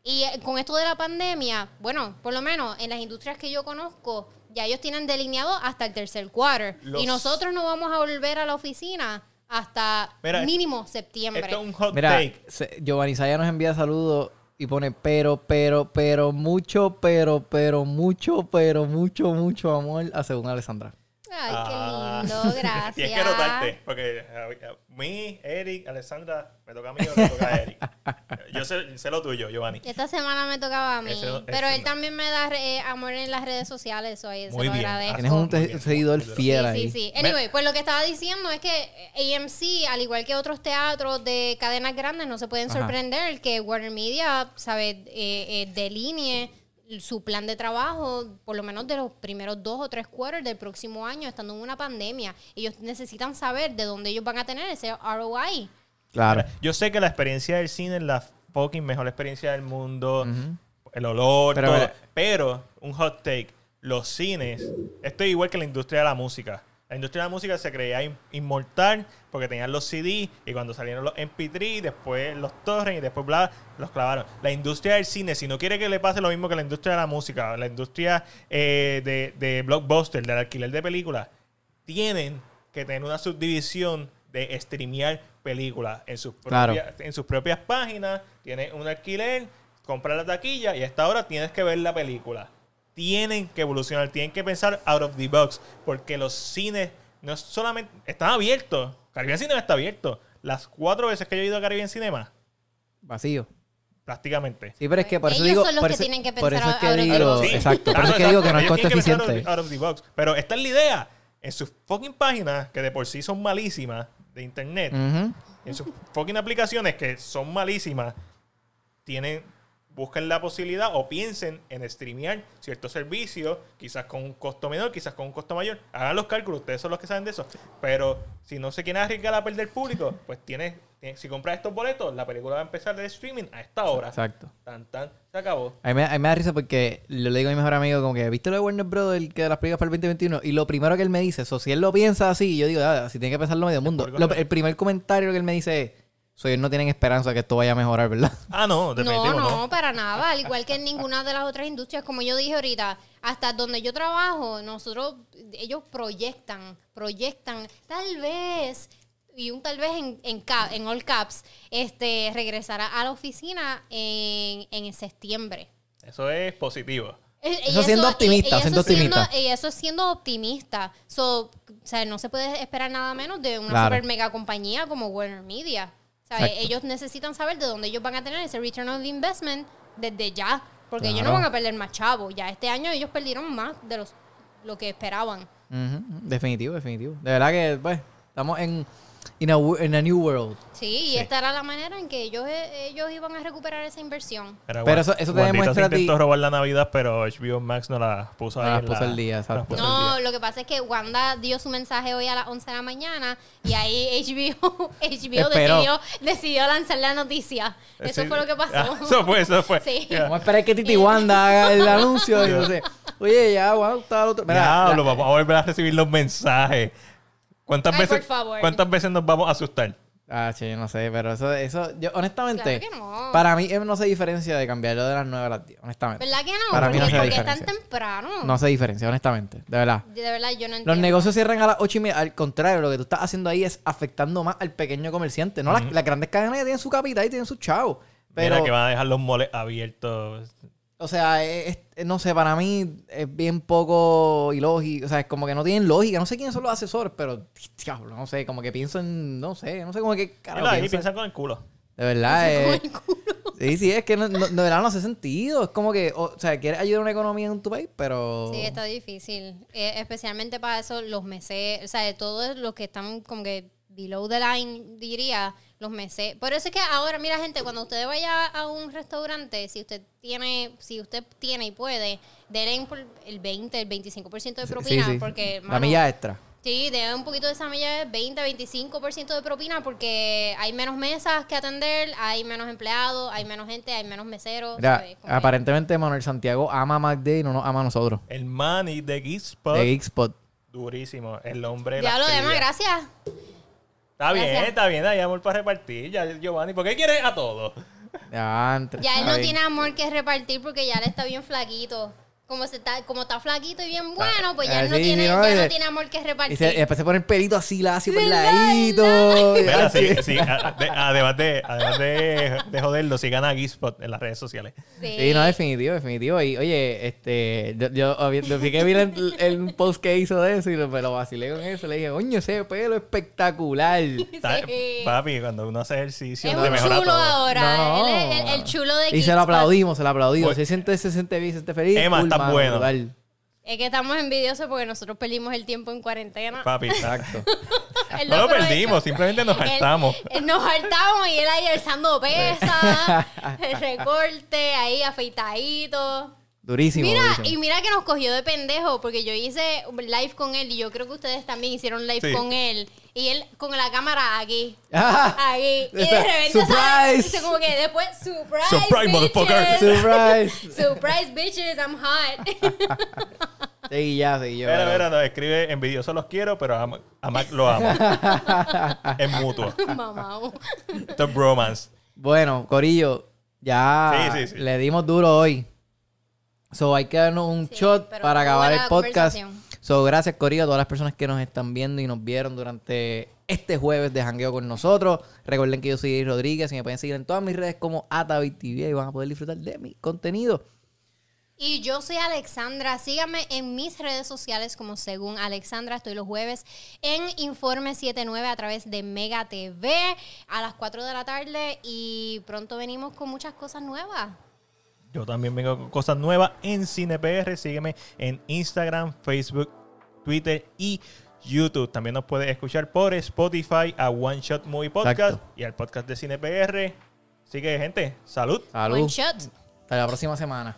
Y eh, con esto de la pandemia, bueno, por lo menos en las industrias que yo conozco, ya ellos tienen delineado hasta el tercer quarter. Los- Y nosotros no vamos a volver a la oficina hasta Mira, mínimo septiembre. Esto es un hot Mira, take. Giovanni Saya nos envía saludos y pone pero, pero, pero, mucho, pero, pero, mucho, pero, mucho, mucho amor a según Alessandra. Ay, Ah. qué lindo, gracias. Tienes que notarte, porque a, a mí, Eric, Alessandra, me toca a mí o le toca a Eric. Yo sé, sé lo tuyo, Giovanni. Esta semana me tocaba a mí, Ese no- pero ese él no. también me da eh, amor en las redes sociales, eso ahí se Muy lo bien. agradezco. Tienes un bien. seguidor Sí, fiel Sí, ahí. sí, sí. Anyway, pues lo que estaba diciendo es que AMC, al igual que otros teatros de cadenas grandes, no se pueden Ajá. sorprender que Warner Media, ¿sabe? Eh, eh, delinee su plan de trabajo, por lo menos de los primeros dos o tres quarters del próximo año, estando en una pandemia. Ellos necesitan saber de dónde ellos van a tener ese ROI. Claro. Yo sé que la experiencia del cine es la fucking mejor experiencia del mundo. El olor, Pero, todo. Pero, un hot take. Los cines, esto es igual que la industria de la música. La industria de la música se creía in- inmortal porque tenían los CD y cuando salieron los MP3, después los torrents y después bla, los clavaron. La industria del cine, si no quiere que le pase lo mismo que la industria de la música, la industria eh, de, de blockbuster, del alquiler de películas, tienen que tener una subdivisión de streamear películas en sus Claro. propias, en sus propias páginas. Tienes un alquiler, compras la taquilla y a esta hora tienes que ver la película. Tienen que evolucionar, tienen que pensar out of the box, porque los cines no solamente están abiertos. Caribbean Cinema está abierto. Las cuatro veces que yo he ido a Caribbean Cinema, Vacío. prácticamente. Sí, pero es que por eso Ellos digo... son los por que eso- tienen que Por pensar eso es que out of the digo... box. Sí. Exacto. Por eso es que digo que no es costo tienen que pensar eficiente. Out of, out of the box. Pero esta es la idea. En sus fucking páginas, que de por sí son malísimas, de internet, en sus fucking aplicaciones que son malísimas, tienen, busquen la posibilidad o piensen en streamear ciertos servicios, quizás con un costo menor, quizás con un costo mayor. Hagan los cálculos, ustedes son los que saben de eso. Pero si no se quieren arriesgar a perder público, pues tienes, tienes- si compras estos boletos, la película va a empezar de streaming a esta hora. Exacto. Tan, tan, se acabó. A mí, me, a mí me da risa porque le digo a mi mejor amigo como que, ¿viste lo de Warner Bros. El que de las películas para el 2021? Y lo primero que él me dice, so, si él lo piensa así, yo digo, ah, si tiene que pensarlo medio mundo. Lo- el primer comentario que él me dice es, so, ellos no tienen esperanza que esto vaya a mejorar, ¿verdad? Ah, no, definitivo No, no. no, para nada. Al igual que en ninguna de las otras industrias, como yo dije ahorita, hasta donde yo trabajo, nosotros, ellos proyectan, proyectan, tal vez, y un tal vez en, en, all caps, este, regresará a la oficina en, en septiembre. Eso es positivo. Eh, y Eso siendo optimista, eso siendo optimista. y eso es siendo optimista. So, o sea, no se puede esperar nada menos de una Claro. super mega compañía como Warner Media. Ellos necesitan saber de dónde ellos van a tener ese return of investment desde ya. Porque ellos no van a perder más chavos. Ya este año ellos perdieron más de los, lo que esperaban. Definitivo, definitivo. De verdad que, pues, estamos en in a, in a new world. Sí, y Sí. esta era la manera en que ellos, eh, ellos iban a recuperar esa inversión. Pero, Pero Wanda- eso- eso te demuestra se a ti- intentó robar la Navidad, pero HBO Max no la puso No ahí. en puso la- el día, exacto. puso el No, día. lo que pasa es que Wanda dio su mensaje hoy a las 11 de la mañana y ahí HBO, HBO decidió, decidió lanzar la noticia. Eso Sí. fue lo que pasó. Ah, eso fue, eso fue. Sí. Ya. Vamos a esperar que Titi Wanda haga el anuncio y no sé. Oye, ya, wow, está el otro. Mira, Diablo, la- vamos a volver a recibir los mensajes. ¿Cuántas Ay, veces, por favor. ¿Cuántas veces nos vamos a asustar? Ah, sí, no sé, pero eso, eso, yo honestamente, Claro que no. para mí eh, no se diferencia de cambiarlo de las 9 a las 10, honestamente. ¿Verdad que no? Para mí no porque hace porque es tan diferencia. temprano. No se diferencia, honestamente, de verdad. De verdad, yo no entiendo. Los negocios cierran a las 8 y media. Al contrario, lo que tú estás haciendo ahí es afectando más al pequeño comerciante. No, las, las grandes cadenas ya tienen su capital y tienen sus chavos. Pero, Mira que van a dejar los moles abiertos. O sea, es- es- no sé, para mí es bien poco ilógico. O sea, es como que no tienen lógica. No sé quiénes son los asesores, pero, diablo, no sé, como que pienso en, no sé, no sé cómo que carajo ahí piensan. con el culo. De verdad, Como eh, el culo. Sí, sí, es que no, no- de verdad no hace sentido. Es como que, o, sea, quieres ayudar a una economía en tu país, pero... Sí, está difícil. Eh, especialmente para eso, los meses, o sea, de todos los que están como que below the line, diría, los meses. Por eso es que ahora, mira, gente, cuando usted vaya a un restaurante, si usted tiene, si usted tiene y puede, denle por el 20, el 25% de propina, Sí, sí. porque, La mano, milla extra. Sí, denle un poquito de esa milla de 20, 25% de propina porque hay menos mesas que atender, hay menos empleados, hay menos gente, hay menos meseros. Aparentemente Manuel Santiago ama a McDay y no nos ama a nosotros. El money de Geekspot. De Geekspot. Durísimo. El hombre. Diablo, las demás, gracias. Está bien, Gracias. está bien. Hay amor para repartir. Ya, Giovanni, ¿por qué quieres a todos? Ya, él no bien. tiene amor que repartir porque ya él está bien flaquito. Como, se está, como está flaquito y bien bueno, pues ya, Ah, él no, sí, tiene, ya y no tiene amor que Y, repartir. se- y después se pone el pelito así, así por ¿Verdad? ladito. Mira, Así. sí, sí, a- de- además, de, además de, de joderlo, sigan a Geekspot en las redes sociales. Sí. Sí, no, definitivo, definitivo. Y oye, este, yo, yo, obvi- yo vi que vi el, el post que hizo de eso y lo, me lo vacilé con eso. Le dije, coño, ese pelo espectacular. ¿Sabes? Sí. Papi, cuando uno hace ejercicio, Es te un mejora chulo todo. ahora. No, no. Él es el, el chulo de Y se lo aplaudimos, se lo aplaudimos. Oye. Se siente, se siente bien, se siente feliz. Emma, Cool, estás mano, bueno. brutal. Es que estamos envidiosos porque nosotros perdimos el tiempo en cuarentena. Papi, Exacto. Él no lo perdimos, simplemente nos Él- hartamos. él nos hartamos y él ahí alzando pesas, el recorte, ahí afeitadito. Durísimo. Mira, durísimo. y mira que nos cogió de pendejo, porque yo hice live con él y yo creo que ustedes también hicieron live Sí. con él. Y él con la cámara aquí. Ah, Aquí. Y de repente surprise. ¿sabes? Dice como que después, surprise. Surprise, motherfucker. bitches. Surprise. Surprise, bitches, I'm hot. Sí, ya, sí, yo. Mira, mira, nos escribe envidioso los quiero, pero a, Ma- a Mac lo amo. es mutuo. Mamá. Esto es bromance. Bueno, Corillo, ya Sí, sí, sí. le dimos duro hoy. So, hay que darnos un Sí, shot para acabar el podcast. So, gracias, Corillo, a todas las personas que nos están viendo y nos vieron durante este jueves de jangueo con nosotros. Recuerden que yo soy Iri Rodríguez y me pueden seguir en todas mis redes como AtaviTV y van a poder disfrutar de mi contenido. Y yo soy Alexandra. Síganme en mis redes sociales como según Alexandra. Estoy los jueves en Informe 79 a través de Mega TV a las 4 de la tarde y pronto venimos con muchas cosas nuevas. Yo también vengo con cosas nuevas en CinePR. Sígueme en Instagram, Facebook, Twitter y YouTube. También nos puedes escuchar por Spotify a One Shot Movie Podcast Exacto. y al podcast de CinePR. Así que, gente, salud. Salud. One shot. Hasta la próxima semana.